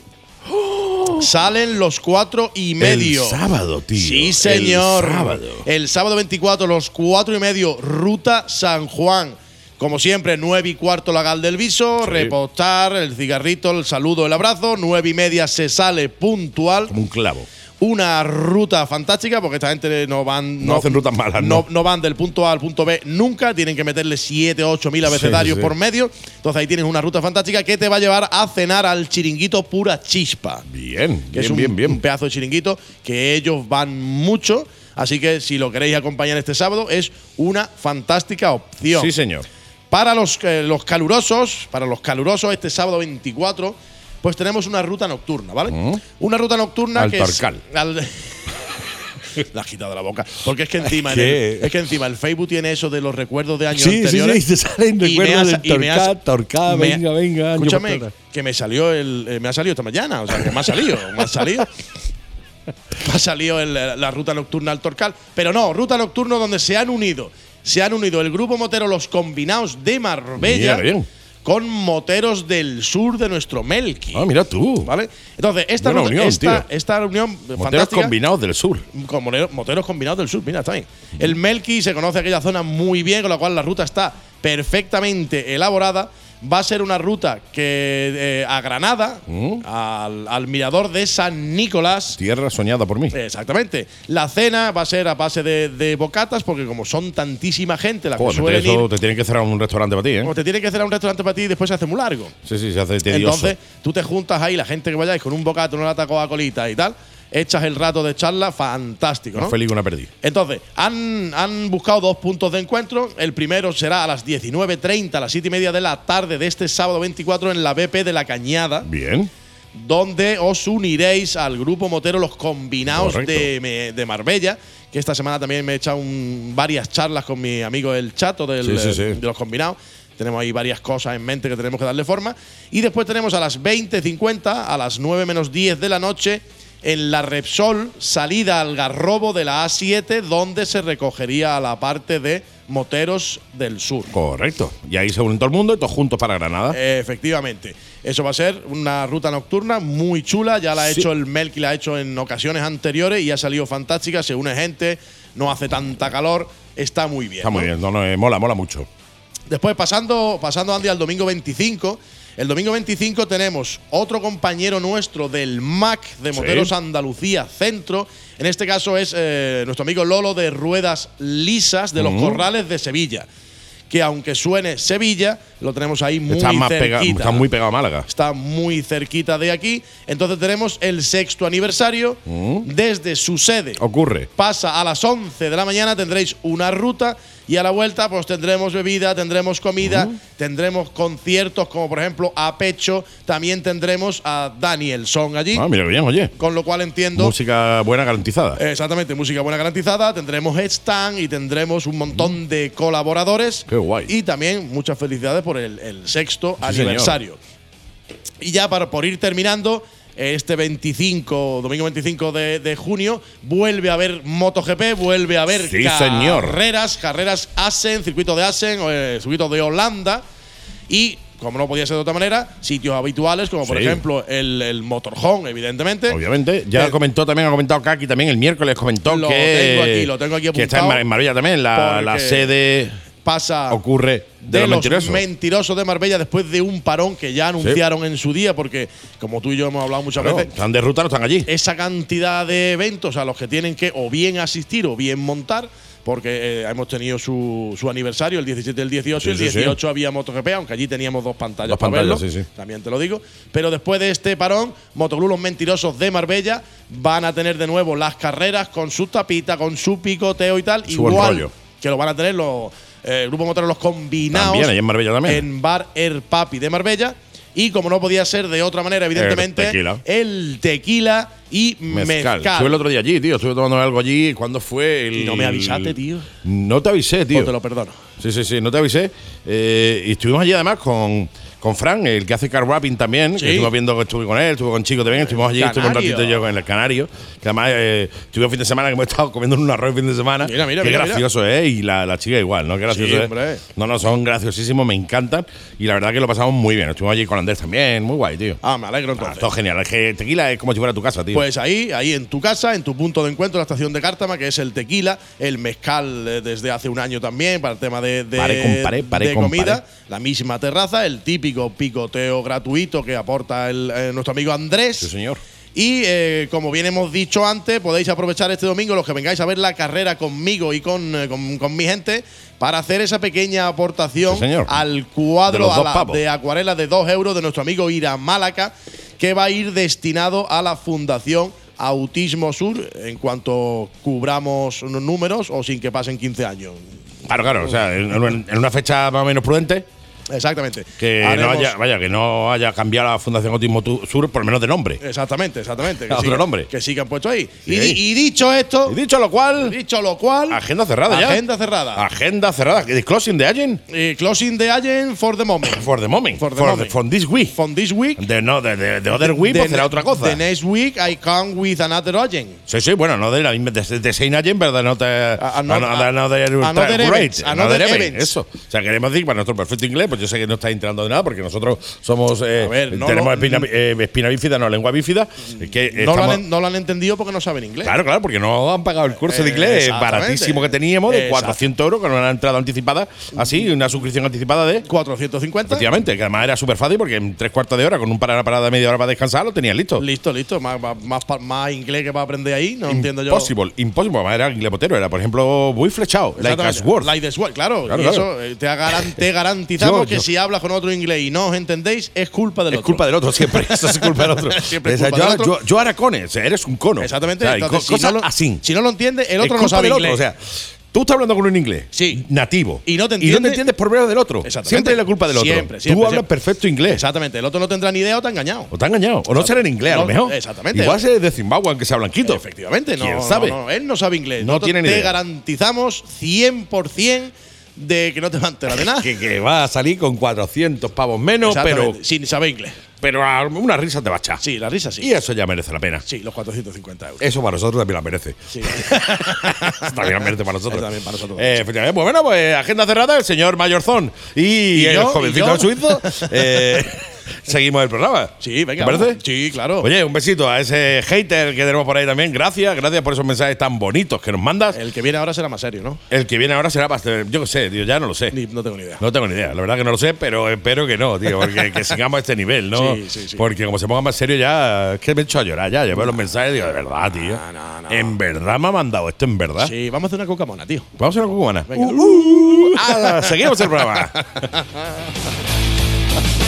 Salen los cuatro y medio.
El sábado, tío.
Sí, señor.
El sábado.
El sábado 24, los cuatro y medio, ruta San Juan. Como siempre, nueve y cuarto la Gal del Viso,
Sí.
repostar, el cigarrito, el saludo, el abrazo. Nueve y media se sale puntual.
Como un clavo.
Una ruta fantástica porque esta gente no van.
No hacen rutas malas,
no.
¿no?
no van del punto A al punto B nunca. Tienen que meterle 7, 8 mil abecedarios
sí.
por medio. Entonces ahí tienes una ruta fantástica que te va a llevar a cenar al chiringuito pura chispa
Bien,
que
bien,
es un,
bien, bien.
un pedazo de chiringuito que ellos van mucho. Así que si lo queréis acompañar este sábado, es una fantástica opción.
Sí, señor.
Para los, eh, los calurosos, para los calurosos, este sábado 24, pues tenemos una ruta nocturna, ¿vale? Una ruta nocturna
Al
que es.
Torcal.
al- La has quitado de la boca. Porque es que encima en el, es que encima el Facebook tiene eso de los recuerdos de años
Sí, sí,
anteriores.
sí, te salen recuerdos del Torcal,
me-
venga, venga,
Escúchame, que me salió el, eh, me ha salido esta mañana, o sea, que me ha salido, me ha salido. Me ha salido el- la ruta nocturna al Torcal. Pero no, ruta nocturna donde se han unido. Se han unido el grupo motero Los Combinados de Marbella
Mira, bien.
con moteros del sur de nuestro Melqui.
Ah, mira tú.
¿Vale? Entonces, esta,
Buena unión,
esta,
tío.
esta reunión
Moteros
fantástica
combinados del sur.
con moteros combinados del sur. Mira, está bien. El Melqui se conoce aquella zona muy bien, con la cual la ruta está perfectamente elaborada. Va a ser una ruta que eh, a Granada,
Mm.
al, al mirador de San Nicolás.
Tierra soñada por mí.
Exactamente. La cena va a ser a base de, de bocatas, porque como son tantísima gente que
Joder,
suelen
eso
ir,
te tienen que cerrar un restaurante para ti, ¿eh?
como te tiene que hacer un restaurante para ti y después se hace muy largo.
Sí, sí, se hace tedioso.
Entonces, tú te juntas ahí, la gente que vayáis con un bocata, una lata Coca-Colita y tal, echas el rato de charla, fantástico, ¿no?
Feliz una perdí.
Entonces, han, han buscado dos puntos de encuentro. El primero será a las 19.30, a las 7 y media de la tarde de este sábado 24 en la BP de la Cañada,
Bien.
donde os uniréis al grupo motero Los Combinados de, de Marbella, que esta semana también me he echado un- varias charlas con mi amigo El Chato del,
Sí, sí, sí.
eh, de Los Combinados. Tenemos ahí varias cosas en mente que tenemos que darle forma. Y después tenemos a las 20.50, a las 9 menos 10 de la noche, en la Repsol, salida al Garrobo de la A7, donde se recogería a la parte de Moteros del Sur.
Correcto. Y ahí se unen todo el mundo y todos juntos para Granada.
Efectivamente. Eso va a ser una ruta nocturna muy chula. Ya la ha
Sí.
hecho el Melky, la ha hecho en ocasiones anteriores y ha salido fantástica. Se une gente, no hace tanta calor. Está muy bien.
Está muy
¿no?
bien. No, no, eh, mola, mola mucho.
Después, pasando, pasando Andy al domingo 25. El domingo 25 tenemos otro compañero nuestro del MAC de
Sí.
Moteros Andalucía Centro. En este caso es eh, nuestro amigo Lolo de Ruedas Lisas de los
Ujú.
Corrales de Sevilla. que aunque suene Sevilla, lo tenemos ahí muy
Está, más pega-
cerquita.
está muy pegado a Málaga.
Está muy cerquita de aquí. Entonces tenemos el sexto aniversario. Desde su sede
Mm. Ocurre.
pasa a las 11 de la mañana, tendréis una ruta y a la vuelta pues tendremos bebida, tendremos comida, tendremos conciertos como por ejemplo a Pecho, también tendremos a Daniel Son allí,
Ah, mira que bien, oye.
con lo cual entiendo…
Música buena garantizada.
Exactamente, música buena garantizada, tendremos stand y tendremos un montón de colaboradores.
Qué guay.
Y también muchas felicidades por el, el sexto
Sí,
aniversario. Y ya para, por ir terminando, este 25, domingo 25 de, de junio, vuelve a haber MotoGP, vuelve a haber
Sí, señor.
carreras, carreras Asen, circuito de Asen, el circuito de Holanda. Y, como no podía ser de otra manera, sitios habituales, como por
Sí.
ejemplo el, el Motorhome, evidentemente.
Obviamente. Ya
Eh,
comentó también, ha comentado Kaki también el miércoles, comentó
Lo
que.
tengo aquí, lo tengo aquí
Que está en,
apuntado.
Mar- en Marbella también. La, la sede
Pasa
ocurre de,
de
los mentirosos.
mentirosos de Marbella después de un parón que ya anunciaron en su día, porque como tú y yo hemos hablado muchas
Claro,
veces,
están de ruta, no están allí.
esa cantidad de eventos a los que tienen que o bien asistir o bien montar, porque eh, hemos tenido su, su aniversario, el 17 y el 18.
Sí,
el
sí, sí.
18 había MotoGP, aunque allí teníamos dos pantallas
Dos
para
pantallas,
verlo,
sí, sí.
también te lo digo. Pero después de este parón, Motoclub Los Mentirosos de Marbella van a tener de nuevo las carreras con su tapita, con su picoteo y tal.
Su
igual
rollo.
que lo van a tener los eh, grupos motoros los combinados
También, ahí en Marbella también.
en Bar Air Papi de Marbella. Y como no podía ser de otra manera, evidentemente,
tequila.
el tequila y
Mezcal.
mezcal.
Estuve el otro día allí, tío. Estuve tomando algo allí. ¿Cuándo fue? El,
Y no me avisaste, tío.
No te avisé, tío.
Pues te lo perdono.
Sí, sí, sí, no te avisé. Eh, y estuvimos allí además con, con Fran, el que hace car wrapping también.
Sí.
Que estuvimos viendo que estuve con él, estuve con Chico también. Estuvimos allí, estuve un ratito yo con el Canario. Que además eh, estuve un fin de semana que hemos estado comiendo un arroz el fin de semana.
Mira, mira,
Qué
mira,
gracioso es. Y la, la chica igual, ¿no? Qué gracioso
Sí,
es.
hombre.
No, no, son graciosísimos, me encantan. Y la verdad que lo pasamos muy bien. Estuvimos allí con Andrés también, muy guay, tío.
Ah, me alegro
Ah,
entonces.
todo genial. Es que tequila es como si fuera tu casa, tío.
Pues ahí, ahí en tu casa, en tu punto de encuentro, la estación de Cártama, que es el tequila, el mezcal eh, desde hace un año también, para el tema de, de,
Pare con pare, pare
de comida. La misma terraza, el típico picoteo gratuito que aporta el, eh, nuestro amigo Andrés.
Sí, señor.
Y eh, como bien hemos dicho antes, podéis aprovechar este domingo los que vengáis a ver la carrera conmigo y con, eh, con- con mi gente para hacer esa pequeña aportación
Sí, señor.
al
De
cuadro
dos
la- de acuarela de 2 euros de nuestro amigo Ira Málaca, que va a ir destinado a la Fundación Autismo Sur en cuanto cubramos números o sin que pasen 15 años.
Claro, claro. O sea, en una fecha más o menos prudente.
Exactamente.
Que no haya, vaya, que no haya cambiado la Fundación Autismo Sur, por lo menos de nombre.
Exactamente, exactamente. Que
Otro
sí
nombre.
Que sí que han puesto ahí.
Sí.
Y, di- y dicho esto,
Y dicho lo cual,
dicho lo cual,
agenda cerrada ya.
agenda cerrada.
Agenda cerrada. ¿The closing de Agent?
Eh, closing the agent for the moment.
For the moment.
For the
For,
moment.
for this week.
For this week.
De, no, de, de, de other week,
the
pues será otra cosa.
The next week I come with another agent.
Sí, sí, bueno, no de la misma, de, de Saint Agent, pero de no te.
A- a- no-
another, another,
another another
event. Eso. O sea, queremos decir, para nuestro perfecto inglés, pues yo sé que no estáis enterando de nada, porque nosotros somos. eh,
A ver, no
tenemos espina, eh, espina bífida, no lengua bífida. Que
No lo, han, no lo han entendido porque no saben inglés.
Claro, claro, porque no han pagado el curso de inglés baratísimo que teníamos, de
Exacto.
400 euros, con una entrada anticipada, así, una suscripción anticipada de.
450.
Efectivamente, que además era súper fácil porque en tres cuartos de hora, con un para, una parada de media hora para descansar, lo tenías listo.
Listo, listo. Más, más, más, inglés que para aprender ahí. No entiendo yo.
Impossible, impossible. Además era inglés potero, era, por ejemplo, muy flechado, like
Exactamente.
as word.
Like the sword, claro.
Claro,
y
claro.
eso eh, te, garan- te garantizamos
Yo-
que si hablas con otro inglés y no os entendéis, es culpa del
Es
otro.
culpa del otro, siempre. Eso es culpa del otro.
Siempre es culpa
yo,
del otro.
yo, yo era eres un cono.
Exactamente.
O sea, y
Entonces,
co-
si, no lo,
así.
si no lo entiende, el
Es
otro no
culpa
sabe inglés.
otro. O sea, tú estás hablando con un inglés
Sí.
nativo.
Y no te
Y no te entiendes por medio del otro. Siempre es la culpa del otro.
Siempre,
tú
siempre,
hablas
siempre.
perfecto inglés.
Exactamente. El otro no tendrá ni idea o te ha engañado.
O te ha engañado. O no será en inglés, a lo
No,
mejor.
exactamente.
Igual es de Zimbabue, aunque sea blanquito.
Efectivamente, no,
¿Quién
no,
sabe?
no, él no sabe inglés.
No
Nosotros
tiene ni
te
idea.
garantizamos 100% de que no te va a enterar de nada.
Que, que va a salir con 400 pavos menos, pero,
sin saber inglés.
pero a una risa te va a echar.
Sí, la risa sí.
Y eso ya merece la pena.
Sí, los 450 euros.
Eso para nosotros también la merece.
Sí.
También la merece para nosotros.
Eso también para nosotros.
Eh, efectivamente. Pues bueno, pues agenda cerrada, el señor Mayorzón y, el
yo?
jovencito suizo. eh, seguimos el programa.
Sí, venga.
¿Te parece?
Sí, claro.
Oye, un besito a ese hater que tenemos por ahí también. Gracias, gracias por esos mensajes tan bonitos que nos mandas.
El que viene ahora será más serio, ¿no?
El que viene ahora será bastante. Yo qué sé, tío, ya no lo sé.
Ni- no tengo ni idea.
No tengo ni idea, la verdad que no lo sé, pero espero que no, tío, porque que sigamos a este nivel, ¿no?
Sí, sí, sí.
Porque como se ponga más serio ya, es que me he hecho a llorar ya, llevo los mensajes y digo, de verdad, tío.
no, no.
En verdad me ha mandado esto, en verdad.
Sí, vamos a hacer una cocamona, tío.
Vamos a una cubana.
Venga.
Uh, ah, seguimos el programa.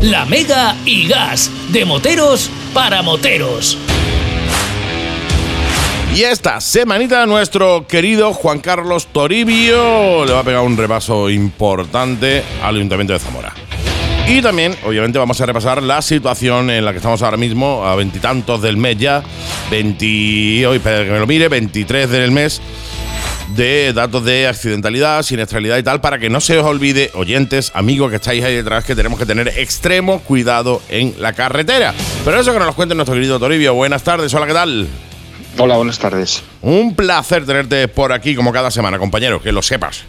La Mega y Gas, de moteros para moteros.
Y esta semanita nuestro querido Juan Carlos Toribio le va a pegar un repaso importante al Ayuntamiento de Zamora. Y también, obviamente, vamos a repasar la situación en la que estamos ahora mismo, a veintitantos del mes ya, 20, hoy, espera que me lo mire, 23 del mes, de datos de accidentalidad, siniestralidad y tal, para que no se os olvide, oyentes, amigos que estáis ahí detrás, que tenemos que tener extremo cuidado en la carretera. Pero eso que nos lo cuente nuestro querido Toribio. Buenas tardes, hola, ¿qué tal?
Hola, buenas tardes.
Un placer tenerte por aquí como cada semana, compañero, que lo sepas.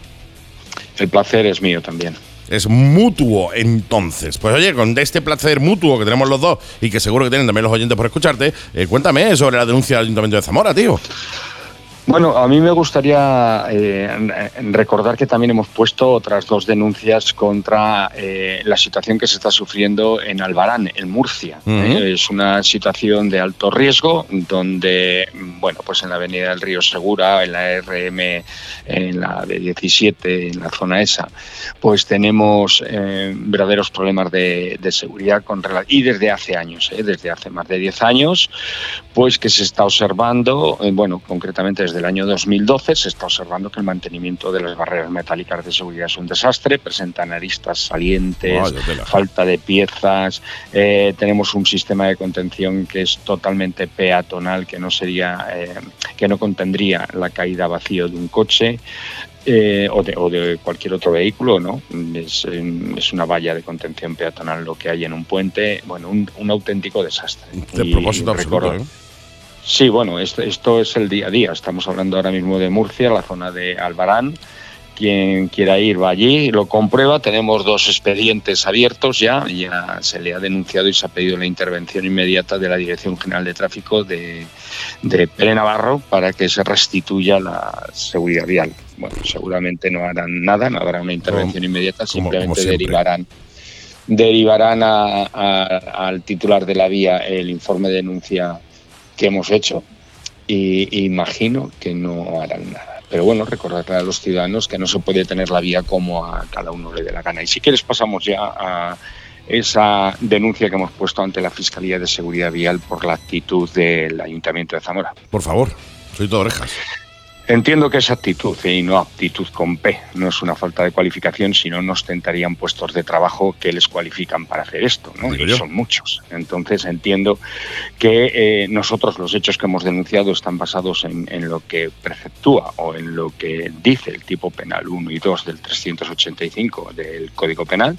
El placer es mío también.
Es mutuo, entonces. Pues oye, con este placer mutuo que tenemos los dos y que seguro que tienen también los oyentes por escucharte, eh, cuéntame sobre la denuncia del Ayuntamiento de Zamora, tío.
Bueno, a mí me gustaría eh, recordar que también hemos puesto otras dos denuncias contra eh, la situación que se está sufriendo en Albarán, en Murcia. Eh, es una situación de alto riesgo donde, bueno, pues en la avenida del Río Segura, en la RM, en la de 17, en la zona esa, pues tenemos eh, verdaderos problemas de, de seguridad con y desde hace años, eh, desde hace más de 10 años, pues que se está observando, bueno, concretamente desde el año 2012 se está observando que el mantenimiento de las barreras metálicas de seguridad es un desastre, presentan aristas salientes,
Vaya
falta de piezas, eh, tenemos un sistema de contención que es totalmente peatonal, que no sería, eh, que no contendría la caída vacío de un coche. eh, o, de, o de cualquier otro vehículo, ¿no? Es, es una valla de contención peatonal lo que hay en un puente, bueno, un, un auténtico desastre.
De propósito absoluto,
recuerdo-
¿eh?
Sí, bueno, esto, esto es el día a día. Estamos hablando ahora mismo de Murcia, la zona de Albarán. Quien quiera ir va allí, lo comprueba. Tenemos dos expedientes abiertos ya. Ya se le ha denunciado y se ha pedido la intervención inmediata de la Dirección General de Tráfico de, de Pere Navarro para que se restituya la seguridad vial. Bueno, seguramente no harán nada, no habrá una intervención inmediata,
como- como
simplemente derivarán derivarán a- a- al titular de la vía el informe de denuncia que hemos hecho y imagino que no harán nada. Pero bueno, recordarle a los ciudadanos que no se puede tener la vía como a cada uno le dé la gana. Y si quieres pasamos ya a esa denuncia que hemos puesto ante la Fiscalía de Seguridad Vial por la actitud del Ayuntamiento de Zamora.
Por favor, soy todo orejas.
Entiendo que es actitud y no aptitud con P. No es una falta de cualificación, sino nos tentarían puestos de trabajo que les cualifican para hacer esto, ¿no? Y son muchos. Entonces entiendo que eh, nosotros los hechos que hemos denunciado están basados en, en lo que preceptúa o en lo que dice el tipo penal 1 y 2 del 385 del Código Penal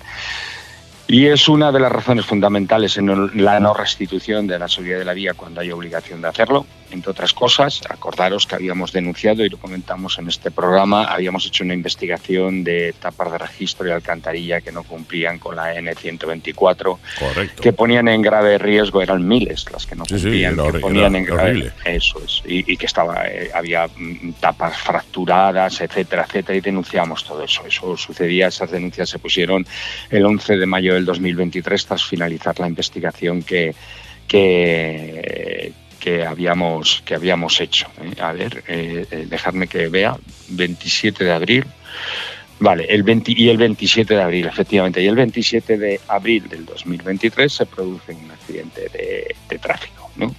Y es una de las razones fundamentales en la no restitución de la seguridad de la vía cuando hay obligación de hacerlo. Entre otras cosas, acordaros que habíamos denunciado y lo comentamos en este programa, habíamos hecho una investigación de tapas de registro y alcantarilla que no cumplían con la N124,
Correcto.
que ponían en grave riesgo, eran miles las que no
Sí, sí,
cumplían,
era
que ponían en grave
horrible.
eso es, y, y que estaba, eh, había mm, tapas fracturadas, etcétera, etcétera, y denunciamos todo eso. Eso sucedía, esas denuncias se pusieron el 11 de mayo del 2023 tras finalizar la investigación que, que, que habíamos, que habíamos hecho. ¿eh? A ver, eh, eh, dejadme que vea, 27 de abril. Vale, el 20 y el 27 de abril, efectivamente, y el 27 de abril del 2023 se produce un accidente de, tráfico, ¿no?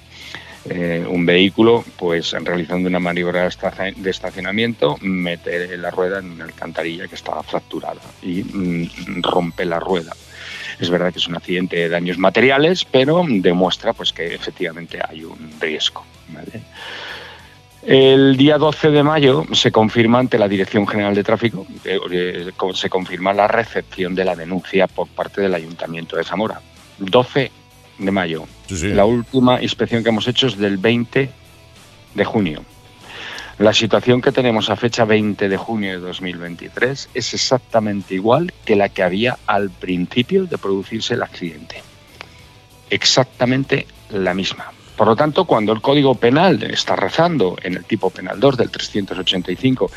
Un vehículo, pues realizando una maniobra de estacionamiento, mete la rueda en una alcantarilla que estaba fracturada y mm, rompe la rueda. Es verdad que es un accidente de daños materiales, pero demuestra pues que efectivamente hay un riesgo. ¿vale? El día 12 de mayo se confirma ante la Dirección General de Tráfico, eh, eh, se confirma la recepción de la denuncia por parte del Ayuntamiento de Zamora. 12 de mayo. La última inspección que hemos hecho es del 20 de junio. La situación que tenemos a fecha 20 de junio de 2023 es exactamente igual que la que había al principio de producirse el accidente. Exactamente la misma. Por lo tanto, cuando el Código Penal está rezando en el tipo penal 2 del 385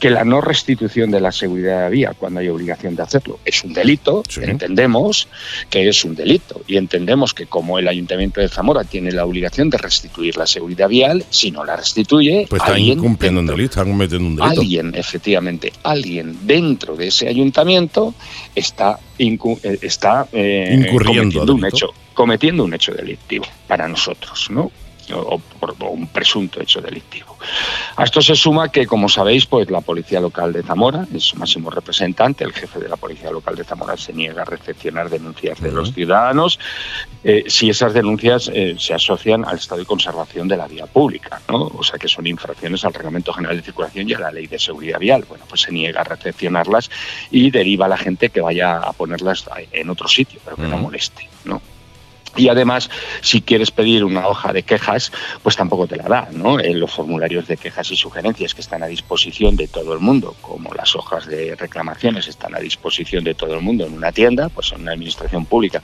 que la no restitución de la seguridad de la vía cuando hay obligación de hacerlo es un delito, entendemos que es un delito y entendemos que como el Ayuntamiento de Zamora tiene la obligación de restituir la seguridad vial, si no la restituye,
Pues está
alguien
incumpliendo un delito, está cometiendo un delito.
Alguien, efectivamente, alguien dentro de ese ayuntamiento está, eh, está eh,
Incurriendo
un, hecho, cometiendo un hecho delictivo para nosotros, ¿no? O, o un presunto hecho delictivo. A esto se suma que, como sabéis, pues la Policía Local de Zamora, es su máximo representante, el jefe de la Policía Local de Zamora, se niega a recepcionar denuncias de los ciudadanos eh, si esas denuncias eh, se asocian al estado de conservación de la vía pública, ¿no? O sea, que son infracciones al Reglamento General de Circulación y a la Ley de Seguridad Vial. Bueno, pues se niega a recepcionarlas y deriva a la gente que vaya a ponerlas en otro sitio, pero que no moleste, ¿no? Y además, si quieres pedir una hoja de quejas, pues tampoco te la da, ¿no? Eh, los formularios de quejas y sugerencias que están a disposición de todo el mundo, como las hojas de reclamaciones están a disposición de todo el mundo en una tienda, pues en una administración pública,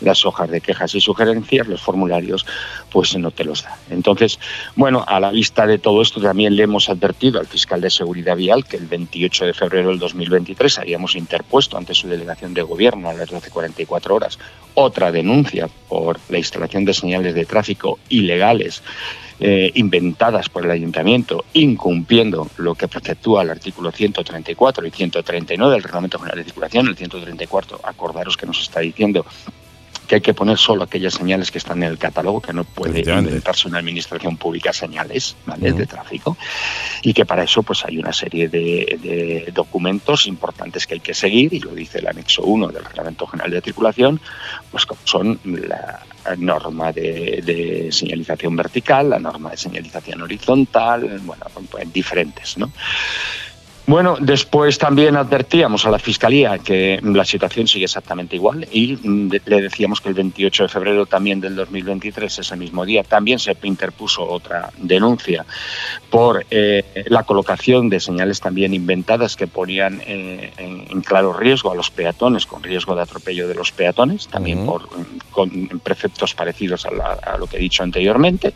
las hojas de quejas y sugerencias, los formularios, pues no te los da. Entonces, bueno, a la vista de todo esto también le hemos advertido al fiscal de Seguridad Vial que el 28 de febrero del 2023 habíamos interpuesto ante su delegación de gobierno a las 12.44 horas otra denuncia por la instalación de señales de tráfico ilegales eh, inventadas por el ayuntamiento, incumpliendo lo que preceptúa el artículo 134 y 139 del Reglamento General de Circulación. El 134, acordaros que nos está diciendo que hay que poner solo aquellas señales que están en el catálogo, que no puede inventarse una administración pública señales ¿vale? de tráfico, y que para eso pues hay una serie de, de documentos importantes que hay que seguir, y lo dice el anexo 1 del Reglamento General de Circulación, pues son la norma de, de señalización vertical, la norma de señalización horizontal, bueno, pues diferentes, ¿no? Bueno, después también advertíamos a la Fiscalía que la situación sigue exactamente igual y mm, le decíamos que el 28 de febrero también del 2023, ese mismo día, también se interpuso otra denuncia por eh, la colocación de señales también inventadas que ponían eh, en, en claro riesgo a los peatones, con riesgo de atropello de los peatones, también por, con preceptos parecidos a, la- a lo que he dicho anteriormente.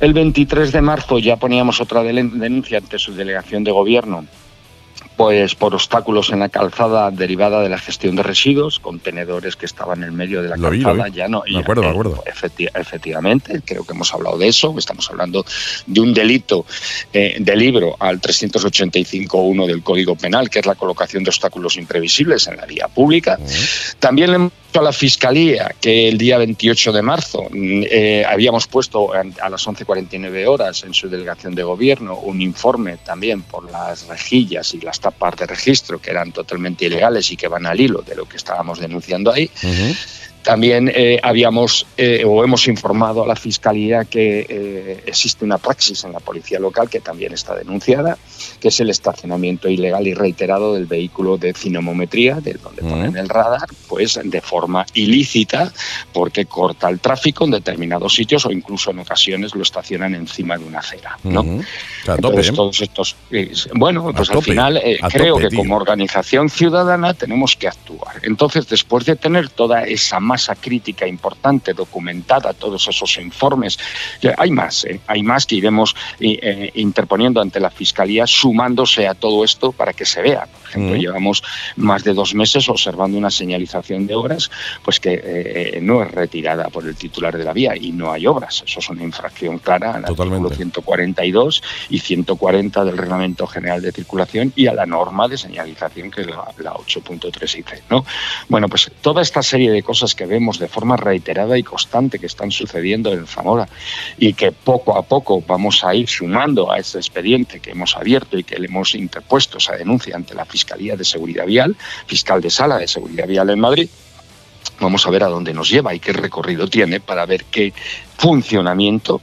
El 23 de marzo ya poníamos otra denuncia ante su delegación de gobierno pues por obstáculos en la calzada derivada de la gestión de residuos, contenedores que estaban en medio de la
Lo
calzada,
vi.
ya no.
Me
ya-
acuerdo, me
eh,
acuerdo.
efecti- efectivamente, creo que hemos hablado de eso. Estamos hablando de un delito eh, de libro al 385.1 del Código Penal, que es la colocación de obstáculos imprevisibles en la vía pública. También le hemos dicho a la Fiscalía que el día 28 de marzo mm, eh, habíamos puesto a a las 11.49 horas en su delegación de gobierno un informe también por las rejillas y las tapas de registro que eran totalmente ilegales y que van al hilo de lo que estábamos denunciando ahí. También eh, habíamos eh, o hemos informado a la Fiscalía que eh, existe una praxis en la policía local que también está denunciada, que es el estacionamiento ilegal y reiterado del vehículo de cinemometría, de donde ponen el radar, pues de forma ilícita, porque corta el tráfico en determinados sitios o incluso en ocasiones lo estacionan encima de una acera. ¿no? Entonces, todos estos, bueno, pues al final creo
tope,
que
tío.
como organización ciudadana tenemos que actuar. Entonces, después de tener toda esa masa crítica importante, documentada, todos esos informes, hay más, ¿eh? hay más que iremos eh, eh, interponiendo ante la Fiscalía, sumándose a todo esto para que se vea. Por ejemplo,
Ujú.
llevamos más de dos meses observando una señalización de obras pues que eh, no es retirada por el titular de la vía y no hay obras. Eso es una infracción clara al artículo 142 y 140 del Reglamento General de Circulación y a la norma de señalización que es la, la 8.3 IC. ¿no? Bueno, pues toda esta serie de cosas que vemos de forma reiterada y constante que están sucediendo en Zamora y que poco a poco vamos a ir sumando a ese expediente que hemos abierto y que le hemos interpuesto esa denuncia ante la Fiscalía de Seguridad Vial, fiscal de sala de Seguridad Vial en Madrid, vamos a ver a dónde nos lleva y qué recorrido tiene para ver qué funcionamiento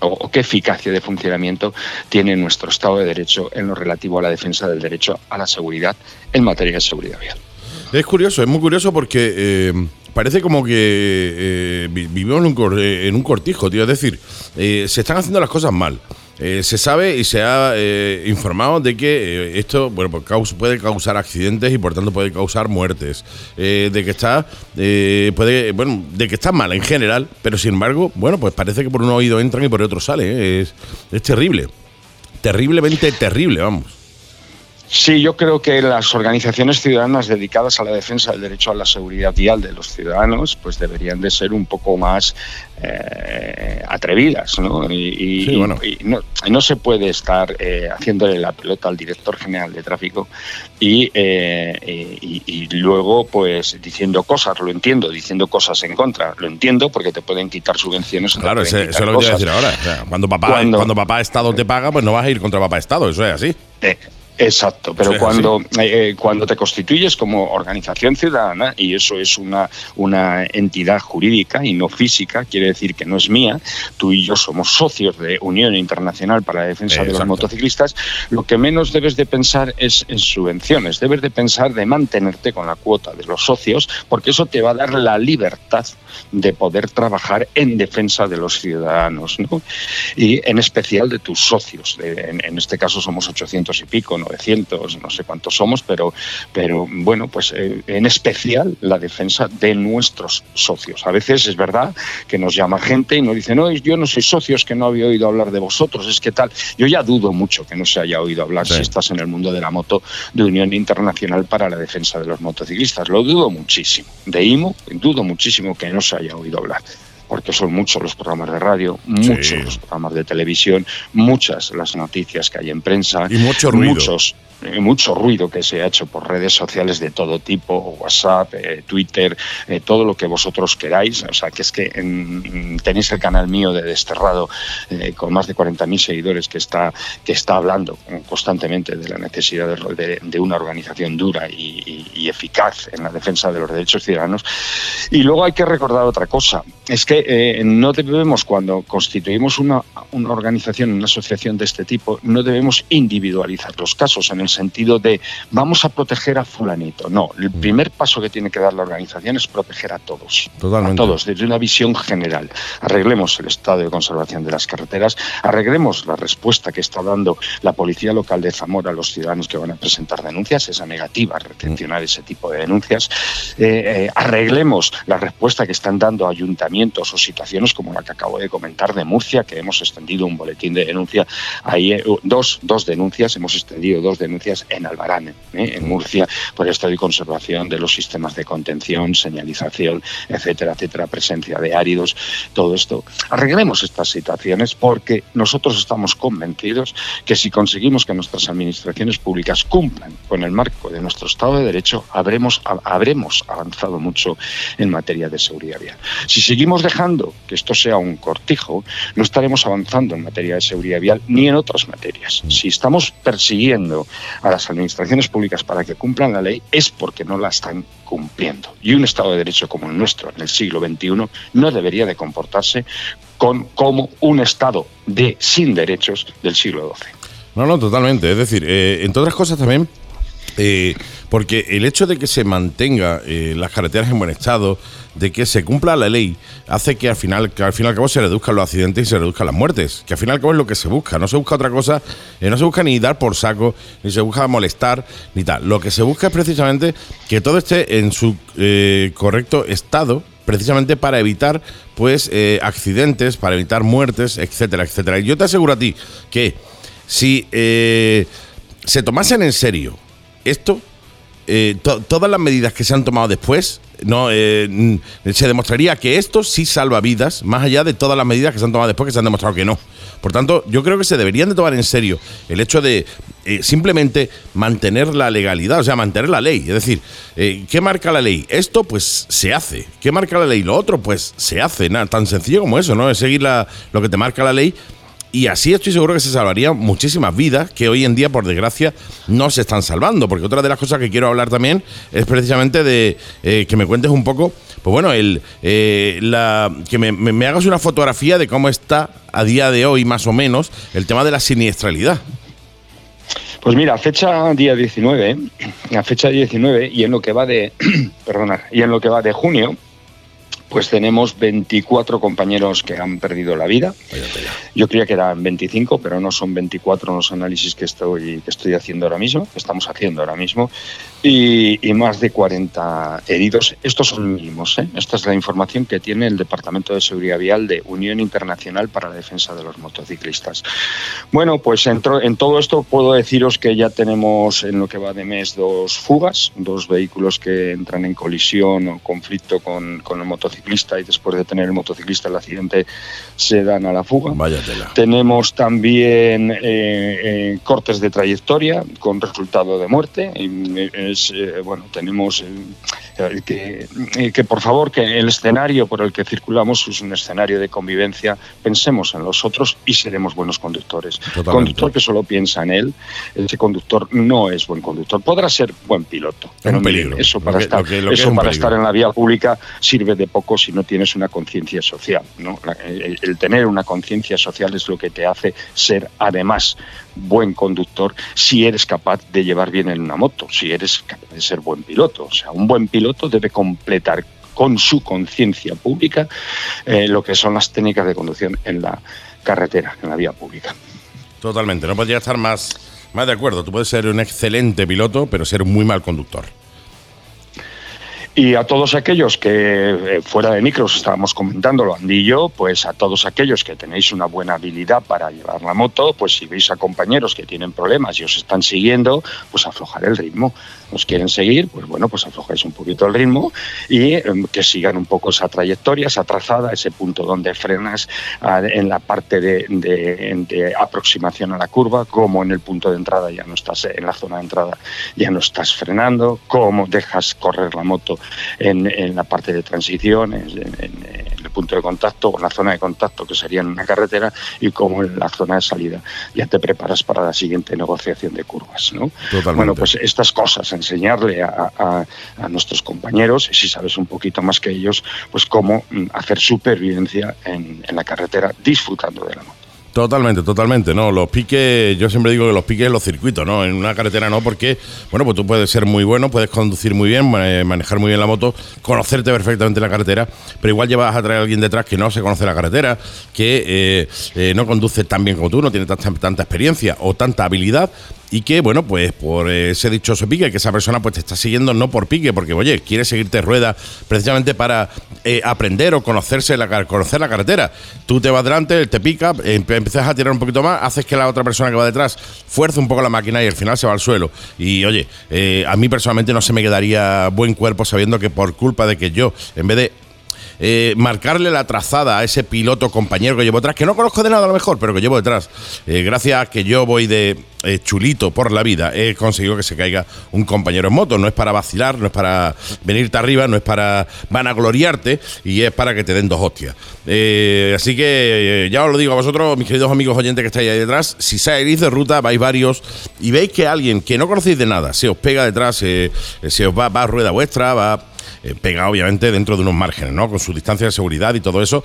o, qué eficacia de funcionamiento tiene nuestro Estado de Derecho en lo relativo a la defensa del derecho a la seguridad en materia de seguridad vial.
Es curioso, es muy curioso porque eh, parece como que eh, vi- vivimos en un, cor- eh, en un cortijo, tío. Es decir, eh, se están haciendo las cosas mal. Eh, se sabe y se ha eh, informado de que esto bueno, pues puede causar accidentes y por tanto puede causar muertes. De que está puede bueno, de que está mal en general, pero sin embargo, bueno, pues parece que por un oído entran y por otro sale. es terrible. Terriblemente terrible, vamos.
Sí, yo creo que las organizaciones ciudadanas dedicadas a la defensa del derecho a la seguridad vial de los ciudadanos, pues deberían de ser un poco más eh, atrevidas, ¿no? Y,
bueno.
y no, no se puede estar eh, haciéndole la pelota al director general de tráfico y, eh, y- luego, pues, diciendo cosas, lo entiendo, diciendo cosas en contra, lo entiendo porque te pueden quitar subvenciones.
Claro,
pueden
ese-
quitar
eso es lo que iba a decir ahora. O sea, cuando papá,
Cuando-
cuando papá Estado te paga, pues no vas a ir contra papá Estado, eso es así.
Eh, Exacto, pero
Sí,
cuando, eh, cuando te constituyes como organización ciudadana, y eso es una, una entidad jurídica y no física, quiere decir que no es mía, tú y yo somos socios de Unión Internacional para la Defensa de los. Motociclistas, lo que menos debes de pensar es en subvenciones, debes de pensar de mantenerte con la cuota de los socios, porque eso te va a dar la libertad de poder trabajar en defensa de los ciudadanos, ¿no? y en especial de tus socios. De- en, en este caso somos 800 y pico, 900, no sé cuántos somos, pero, pero bueno, pues eh, en especial la defensa de nuestros socios. A veces es verdad que nos llama gente y nos dice, no, yo no soy socio, es que no había oído hablar de vosotros, es que tal. Yo ya dudo mucho que no se haya oído hablar
Sí.
si estás en el mundo de la moto de Unión Internacional para la Defensa de los Motociclistas. Lo dudo muchísimo. De IMO, dudo muchísimo que no se haya oído hablar porque son muchos los programas de radio, muchos
Sí.
los programas de televisión, muchas las noticias que hay en prensa,
Y mucho ruido.
muchos eh, mucho ruido que se ha hecho por redes sociales de todo tipo, WhatsApp, eh, Twitter, eh, todo lo que vosotros queráis. O sea, que es que en- tenéis el canal mío de Desterrado eh, con más de 40.000 seguidores que está, que está hablando constantemente de la necesidad de, de- de una organización dura y, y- y eficaz en la defensa de los derechos ciudadanos. Y luego hay que recordar otra cosa, es que eh, no debemos, cuando constituimos una, una organización, una asociación de este tipo, no debemos individualizar los casos en el sentido de vamos a proteger a fulanito. No, el primer paso que tiene que dar la organización es proteger a todos.
Totalmente.
A todos, desde una visión general. Arreglemos el estado de conservación de las carreteras, arreglemos la respuesta que está dando la Policía Local de Zamora a los ciudadanos que van a presentar denuncias, esa negativa a recepcionar ese tipo de denuncias. Eh, eh, arreglemos la respuesta que están dando ayuntamientos o situaciones como la que acabo de comentar de Murcia, que hemos extendido un boletín de denuncia. Ahí, eh, dos, dos denuncias, hemos extendido dos denuncias en Albarán, eh, en Murcia, por estado de conservación de los sistemas de contención, señalización, etcétera, etcétera, presencia de áridos, todo esto. Arreglemos estas situaciones porque nosotros estamos convencidos que si conseguimos que nuestras administraciones públicas cumplan con el marco de nuestro Estado de Derecho, habremos, ha- habremos avanzado mucho en materia de seguridad vial. Si seguimos seguimos dejando que esto sea un cortijo, no estaremos avanzando en materia de seguridad vial ni en otras materias. Si estamos persiguiendo a las administraciones públicas para que cumplan la ley, es porque no la están cumpliendo. Y un Estado de Derecho como el nuestro, en el siglo XXI, no debería de comportarse con, como un Estado de sin derechos del siglo XII.
No, no, totalmente. Es decir, eh, entre otras cosas también, eh, porque el hecho de que se mantenga eh, las carreteras en buen estado, de que se cumpla la ley, hace que al final, al fin cabo se reduzcan los accidentes y se reduzcan las muertes. Que al fin y al cabo es lo que se busca. No se busca otra cosa, no se busca ni dar por saco, ni se busca molestar, ni tal. Lo que se busca es precisamente que todo esté en su correcto estado, precisamente para evitar pues accidentes, para evitar muertes, etcétera, etcétera. Y yo te aseguro a ti que si eh, se tomasen en serio esto, eh, todas las medidas que se han tomado después, no eh, se demostraría que esto sí salva vidas, más allá de todas las medidas que se han tomado después que se han demostrado que no. Por tanto, yo creo que se deberían de tomar en serio el hecho de simplemente mantener la legalidad, o sea, mantener la ley. Es decir, ¿qué marca la ley? Esto, pues, se hace. ¿Qué marca la ley? Lo otro, pues, se hace. Nada, tan sencillo como eso, ¿no? Es seguir lo que te marca la ley y así estoy seguro que se salvarían muchísimas vidas que hoy en día, por desgracia, no se están salvando. Porque otra de las cosas que quiero hablar también es precisamente de eh, que me cuentes un poco, pues bueno, el, eh, la, que me, hagas una fotografía de cómo está a día de hoy, más o menos, el tema de la siniestralidad.
Pues mira, fecha día 19, la fecha 19 y en lo que va de, perdona, y en lo que va de junio, pues tenemos 24 compañeros que han perdido la vida. Yo creía que eran 25, pero no son 24 los análisis que estoy, que estoy haciendo ahora mismo, que estamos haciendo ahora mismo y, más de 40 heridos. Estos son mínimos. ¿eh? Esta es la información que tiene el Departamento de Seguridad Vial de Unión Internacional para la Defensa de los Motociclistas. Bueno, pues en, en todo esto puedo deciros que ya tenemos en lo que va de mes dos fugas, dos vehículos que entran en colisión o conflicto con, con el motociclista y después de tener el motociclista el accidente se dan a la fuga. Tenemos también eh, eh, cortes de trayectoria con resultado de muerte. Y, eh, bueno, tenemos eh, que, eh, que, por favor, que el escenario por el que circulamos es un escenario de convivencia, pensemos en los otros y seremos buenos conductores. Conductor que solo piensa en él, ese conductor no es buen conductor. Podrá ser buen piloto, pero un peligro. eso para, estar, eso para estar en la vía pública sirve de poco si no tienes una conciencia social. ¿no? el tener una conciencia social es lo que te hace ser, además, buen conductor si eres capaz de llevar bien en una moto, si eres capaz de ser buen piloto. O sea, un buen piloto debe completar con su conciencia pública eh, lo que son las técnicas de conducción en la carretera, en la vía pública.
Totalmente, no podría estar más, más de acuerdo. Tú puedes ser un excelente piloto, pero ser un muy mal conductor.
Y a todos aquellos que eh, fuera de micros estábamos comentando, lo Andy y yo, pues a todos aquellos que tenéis una buena habilidad para llevar la moto, pues si veis a compañeros que tienen problemas y os están siguiendo, pues aflojar el ritmo. Nos quieren seguir, pues bueno, pues aflojáis un poquito el ritmo y em, que sigan un poco esa trayectoria, esa trazada, ese punto donde frenas ah, en la parte de, aproximación a la curva, como en el punto de entrada ya no estás, en la zona de entrada ya no estás frenando, cómo dejas correr la moto en, la parte de transición, en, el punto de contacto o la zona de contacto que sería en una carretera y como en la zona de salida ya te preparas para la siguiente negociación de curvas. ¿no? Bueno, pues estas cosas, enseñarle a, nuestros compañeros, si sabes un poquito más que ellos, pues cómo mm, hacer supervivencia en, en la carretera disfrutando de la moto.
Totalmente, totalmente, ¿no? Los piques, yo siempre digo que los piques en los circuitos, ¿no? En una carretera no, porque, bueno, pues tú puedes ser muy bueno, puedes conducir muy bien, manejar muy bien la moto, conocerte perfectamente la carretera, pero igual llevas a traer a alguien detrás que no se conoce la carretera, que eh, eh, no conduce tan bien como tú, no tiene tanta, tanta experiencia o tanta habilidad, y que, bueno, pues por ese dichoso pique, que esa persona pues te está siguiendo no por pique, porque, oye, quiere seguirte rueda precisamente para eh, aprender o conocerse la, conocer la carretera. Tú te vas delante, él te pica, empiezas a tirar un poquito más, haces que la otra persona que va detrás fuerce un poco la máquina y al final se va al suelo. Y, oye, eh, a mí personalmente no se me quedaría buen cuerpo sabiendo que por culpa de que yo, en vez de eh, marcarle la trazada a ese piloto compañero que llevo detrás, que no conozco de nada a lo mejor, pero que llevo detrás. Eh, gracias a que yo voy de eh, chulito por la vida, he conseguido que se caiga un compañero en moto. No es para vacilar, no es para venirte arriba, no es para vanagloriarte y es para que te den dos hostias. Así que ya os lo digo a vosotros, mis queridos amigos oyentes que estáis ahí detrás, si salís de ruta, vais varios y veis que alguien que no conocéis de nada se os pega detrás, se os va, va a rueda vuestra, va eh, obviamente dentro de unos márgenes, ¿no? Con su distancia de seguridad y todo eso.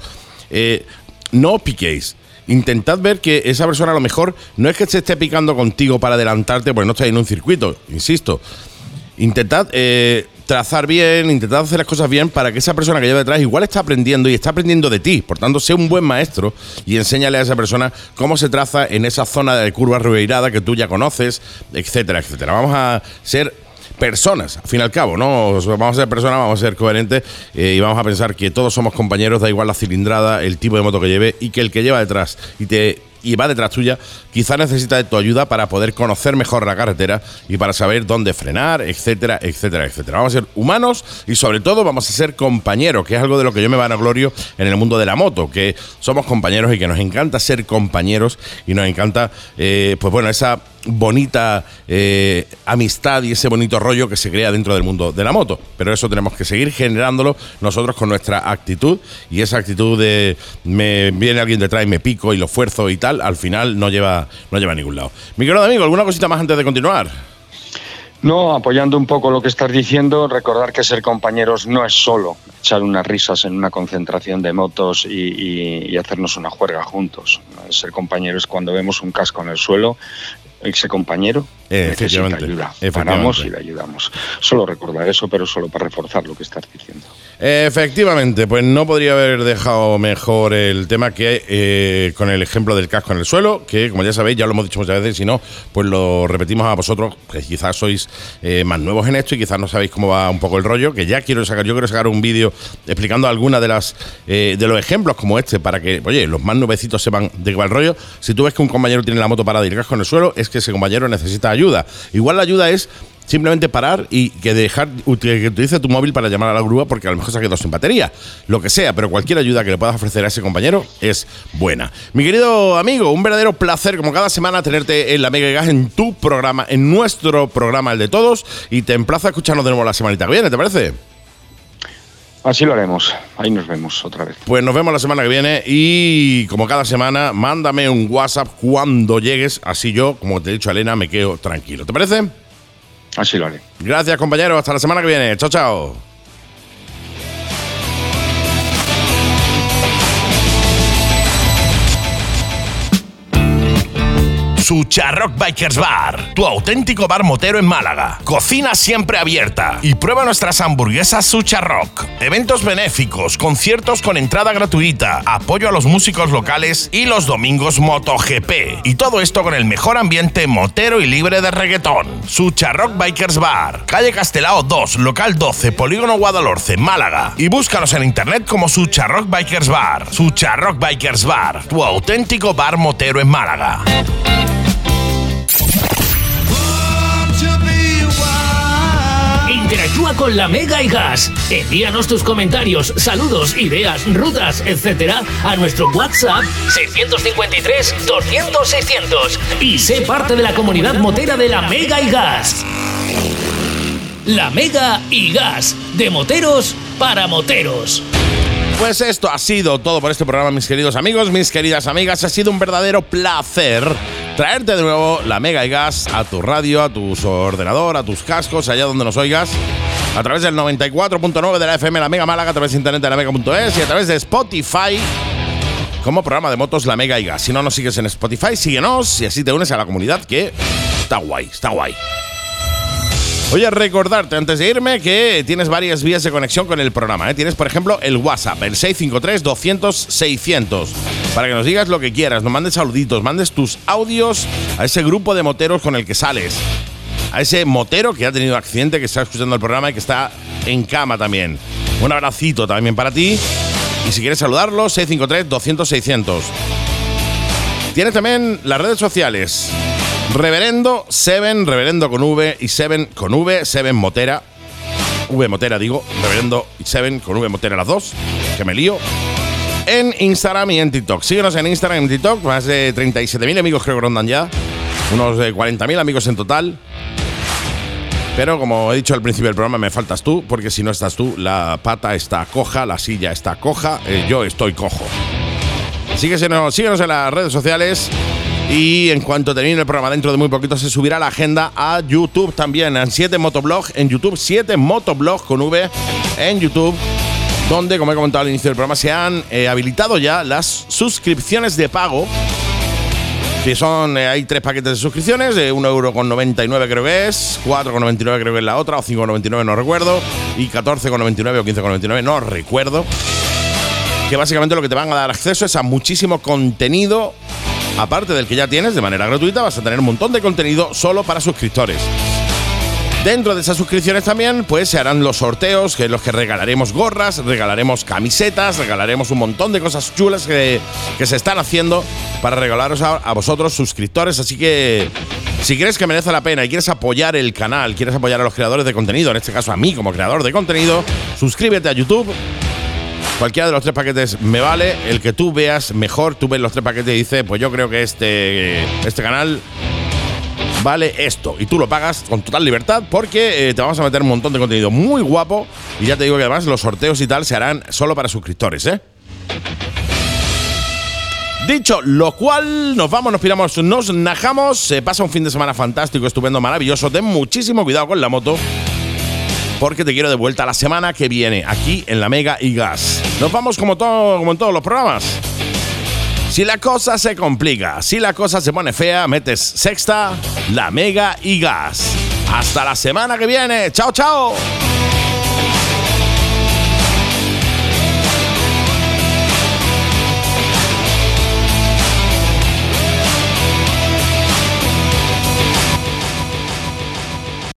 Eh, no os piquéis. Intentad ver que esa persona a lo mejor no es que se esté picando contigo para adelantarte, porque no estáis en un circuito, insisto. Intentad eh, trazar bien, intentad hacer las cosas bien para que esa persona que lleva detrás igual está aprendiendo y está aprendiendo de ti. Por tanto, sé un buen maestro y enséñale a esa persona cómo se traza en esa zona de curva revirada que tú ya conoces, etcétera, etcétera. Vamos a ser personas, al fin y al cabo, ¿no? Vamos a ser personas, vamos a ser coherentes eh, y vamos a pensar que todos somos compañeros, da igual la cilindrada, el tipo de moto que lleve y que el que lleva detrás y te y va detrás tuya, quizá necesita de tu ayuda para poder conocer mejor la carretera y para saber dónde frenar, etcétera, etcétera, etcétera. Vamos a ser humanos y sobre todo vamos a ser compañeros, que es algo de lo que yo me vanaglorio en el mundo de la moto, que somos compañeros y que nos encanta ser compañeros y nos encanta, eh, pues bueno, esa bonita eh, amistad y ese bonito rollo que se crea dentro del mundo de la moto. Pero eso tenemos que seguir generándolo nosotros con nuestra actitud y esa actitud de me viene alguien detrás y me pico y lo esfuerzo y tal, al final no lleva, no lleva a ningún lado. Mi querido amigo, ¿alguna cosita más antes de continuar?
No, apoyando un poco lo que estás diciendo, recordar que ser compañeros no es solo echar unas risas en una concentración de motos y, y- hacernos una juerga juntos. Ser compañeros es cuando vemos un casco en el suelo, ese compañero
Eh,
necesita ayuda. Paramos y le ayudamos. Solo recordar eso, pero solo para reforzar lo que estás diciendo.
Efectivamente, pues no podría haber dejado mejor el tema que eh, con el ejemplo del casco en el suelo, que como ya sabéis, ya lo hemos dicho muchas veces, si no, pues lo repetimos a vosotros, que quizás sois eh, más nuevos en esto y quizás no sabéis cómo va un poco el rollo, que ya quiero sacar, yo quiero sacar un vídeo explicando algunas de las eh, de los ejemplos como este, para que, oye, los más nuevecitos sepan de qué va el rollo. Si tú ves que un compañero tiene la moto parada y el casco en el suelo, es que ese compañero necesita ayuda. Igual la ayuda es simplemente parar y que dejar que utilice tu móvil para llamar a la grúa porque a lo mejor se ha quedado sin batería, lo que sea, pero cualquier ayuda que le puedas ofrecer a ese compañero es buena. Mi querido amigo, un verdadero placer como cada semana tenerte en la Mega Gas en tu programa, en nuestro programa, el de todos, y te emplazo a escucharnos de nuevo la semanita que viene, ¿te parece?
Así lo haremos. Ahí nos vemos otra vez.
Pues nos vemos la semana que viene y como cada semana, mándame un WhatsApp cuando llegues, así yo, como te he dicho Elena, me quedo tranquilo. ¿Te parece?
Así lo haré.
Gracias compañero, hasta la semana que viene. Chao, chao.
Sucharrock Bikers Bar, tu auténtico bar motero en Málaga. Cocina siempre abierta y prueba nuestras hamburguesas Sucharrock. Eventos benéficos, conciertos con entrada gratuita, apoyo a los músicos locales y los domingos MotoGP. Y todo esto con el mejor ambiente motero y libre de reggaetón. Sucharrock Bikers Bar, calle Castelao 2, local 12, Polígono Guadalhorce, Málaga. Y búscanos en internet como Sucharrock Bikers Bar. Sucharrock Bikers Bar, tu auténtico bar motero en Málaga.
Interactúa con la Mega y Gas. Envíanos tus comentarios, saludos, ideas, rutas, etcétera a nuestro WhatsApp 653 200 600 y sé parte de la comunidad motera de la Mega y Gas. La Mega y Gas, de moteros para moteros.
Pues esto ha sido todo por este programa, mis queridos amigos, mis queridas amigas. Ha sido un verdadero placer traerte de nuevo la Mega y Gas a tu radio, a tu ordenador, a tus cascos, allá donde nos oigas. A través del 94.9 de la FM La Mega Málaga, a través de internet de la Mega.es y a través de Spotify como programa de motos La Mega y Gas. Si no nos sigues en Spotify, síguenos y así te unes a la comunidad que está guay, está guay. Oye, recordarte antes de irme que tienes varias vías de conexión con el programa. ¿eh? Tienes, por ejemplo, el WhatsApp, el 653-200-600. Para que nos digas lo que quieras, nos mandes saluditos, mandes tus audios a ese grupo de moteros con el que sales. A ese motero que ha tenido accidente, que está escuchando el programa y que está en cama también. Un abracito también para ti. Y si quieres saludarlo, 653-200-600. Tienes también las redes sociales. Reverendo Seven, Reverendo con V y Seven con V, Seven Motera. V Motera digo, Reverendo Seven con V Motera las dos. que me lío. En Instagram y en TikTok. Síguenos en Instagram y en TikTok. Más de 37.000 amigos creo que rondan ya. Unos de 40.000 amigos en total. Pero como he dicho al principio del programa, me faltas tú, porque si no estás tú, la pata está coja, la silla está coja, eh, yo estoy cojo. Síguenos, síguenos en las redes sociales y en cuanto termine el programa, dentro de muy poquito, se subirá la agenda a YouTube también, en 7 Motoblog en YouTube, 7 Motoblog con V en YouTube donde, como he comentado al inicio del programa, se han eh, habilitado ya las suscripciones de pago que son, eh, hay tres paquetes de suscripciones, de 1,99€ creo que es, 4,99€ creo que es la otra, o 5,99€ no recuerdo, y 14,99€ o 15,99€ no recuerdo. Que básicamente lo que te van a dar acceso es a muchísimo contenido, aparte del que ya tienes de manera gratuita, vas a tener un montón de contenido solo para suscriptores. Dentro de esas suscripciones también, pues se harán los sorteos, que los que regalaremos gorras, regalaremos camisetas, regalaremos un montón de cosas chulas que, que se están haciendo para regalaros a, a, vosotros, suscriptores. Así que si crees que merece la pena y quieres apoyar el canal, quieres apoyar a los creadores de contenido, en este caso a mí como creador de contenido, suscríbete a YouTube. Cualquiera de los tres paquetes me vale. El que tú veas mejor, tú ves los tres paquetes y dices, pues yo creo que este, este canal vale esto. Y tú lo pagas con total libertad porque eh, te vamos a meter un montón de contenido muy guapo. Y ya te digo que además los sorteos y tal se harán solo para suscriptores, ¿eh? Dicho lo cual, nos vamos, nos piramos, nos najamos. Se pasa un fin de semana fantástico, estupendo, maravilloso. Ten muchísimo cuidado con la moto. Porque te quiero de vuelta la semana que viene, aquí en la Mega y Gas. Nos vamos como, todo, como en todos los programas. Si la cosa se complica, si la cosa se pone fea, metes sexta, la mega y gas. Hasta la semana que viene. Chao, chao.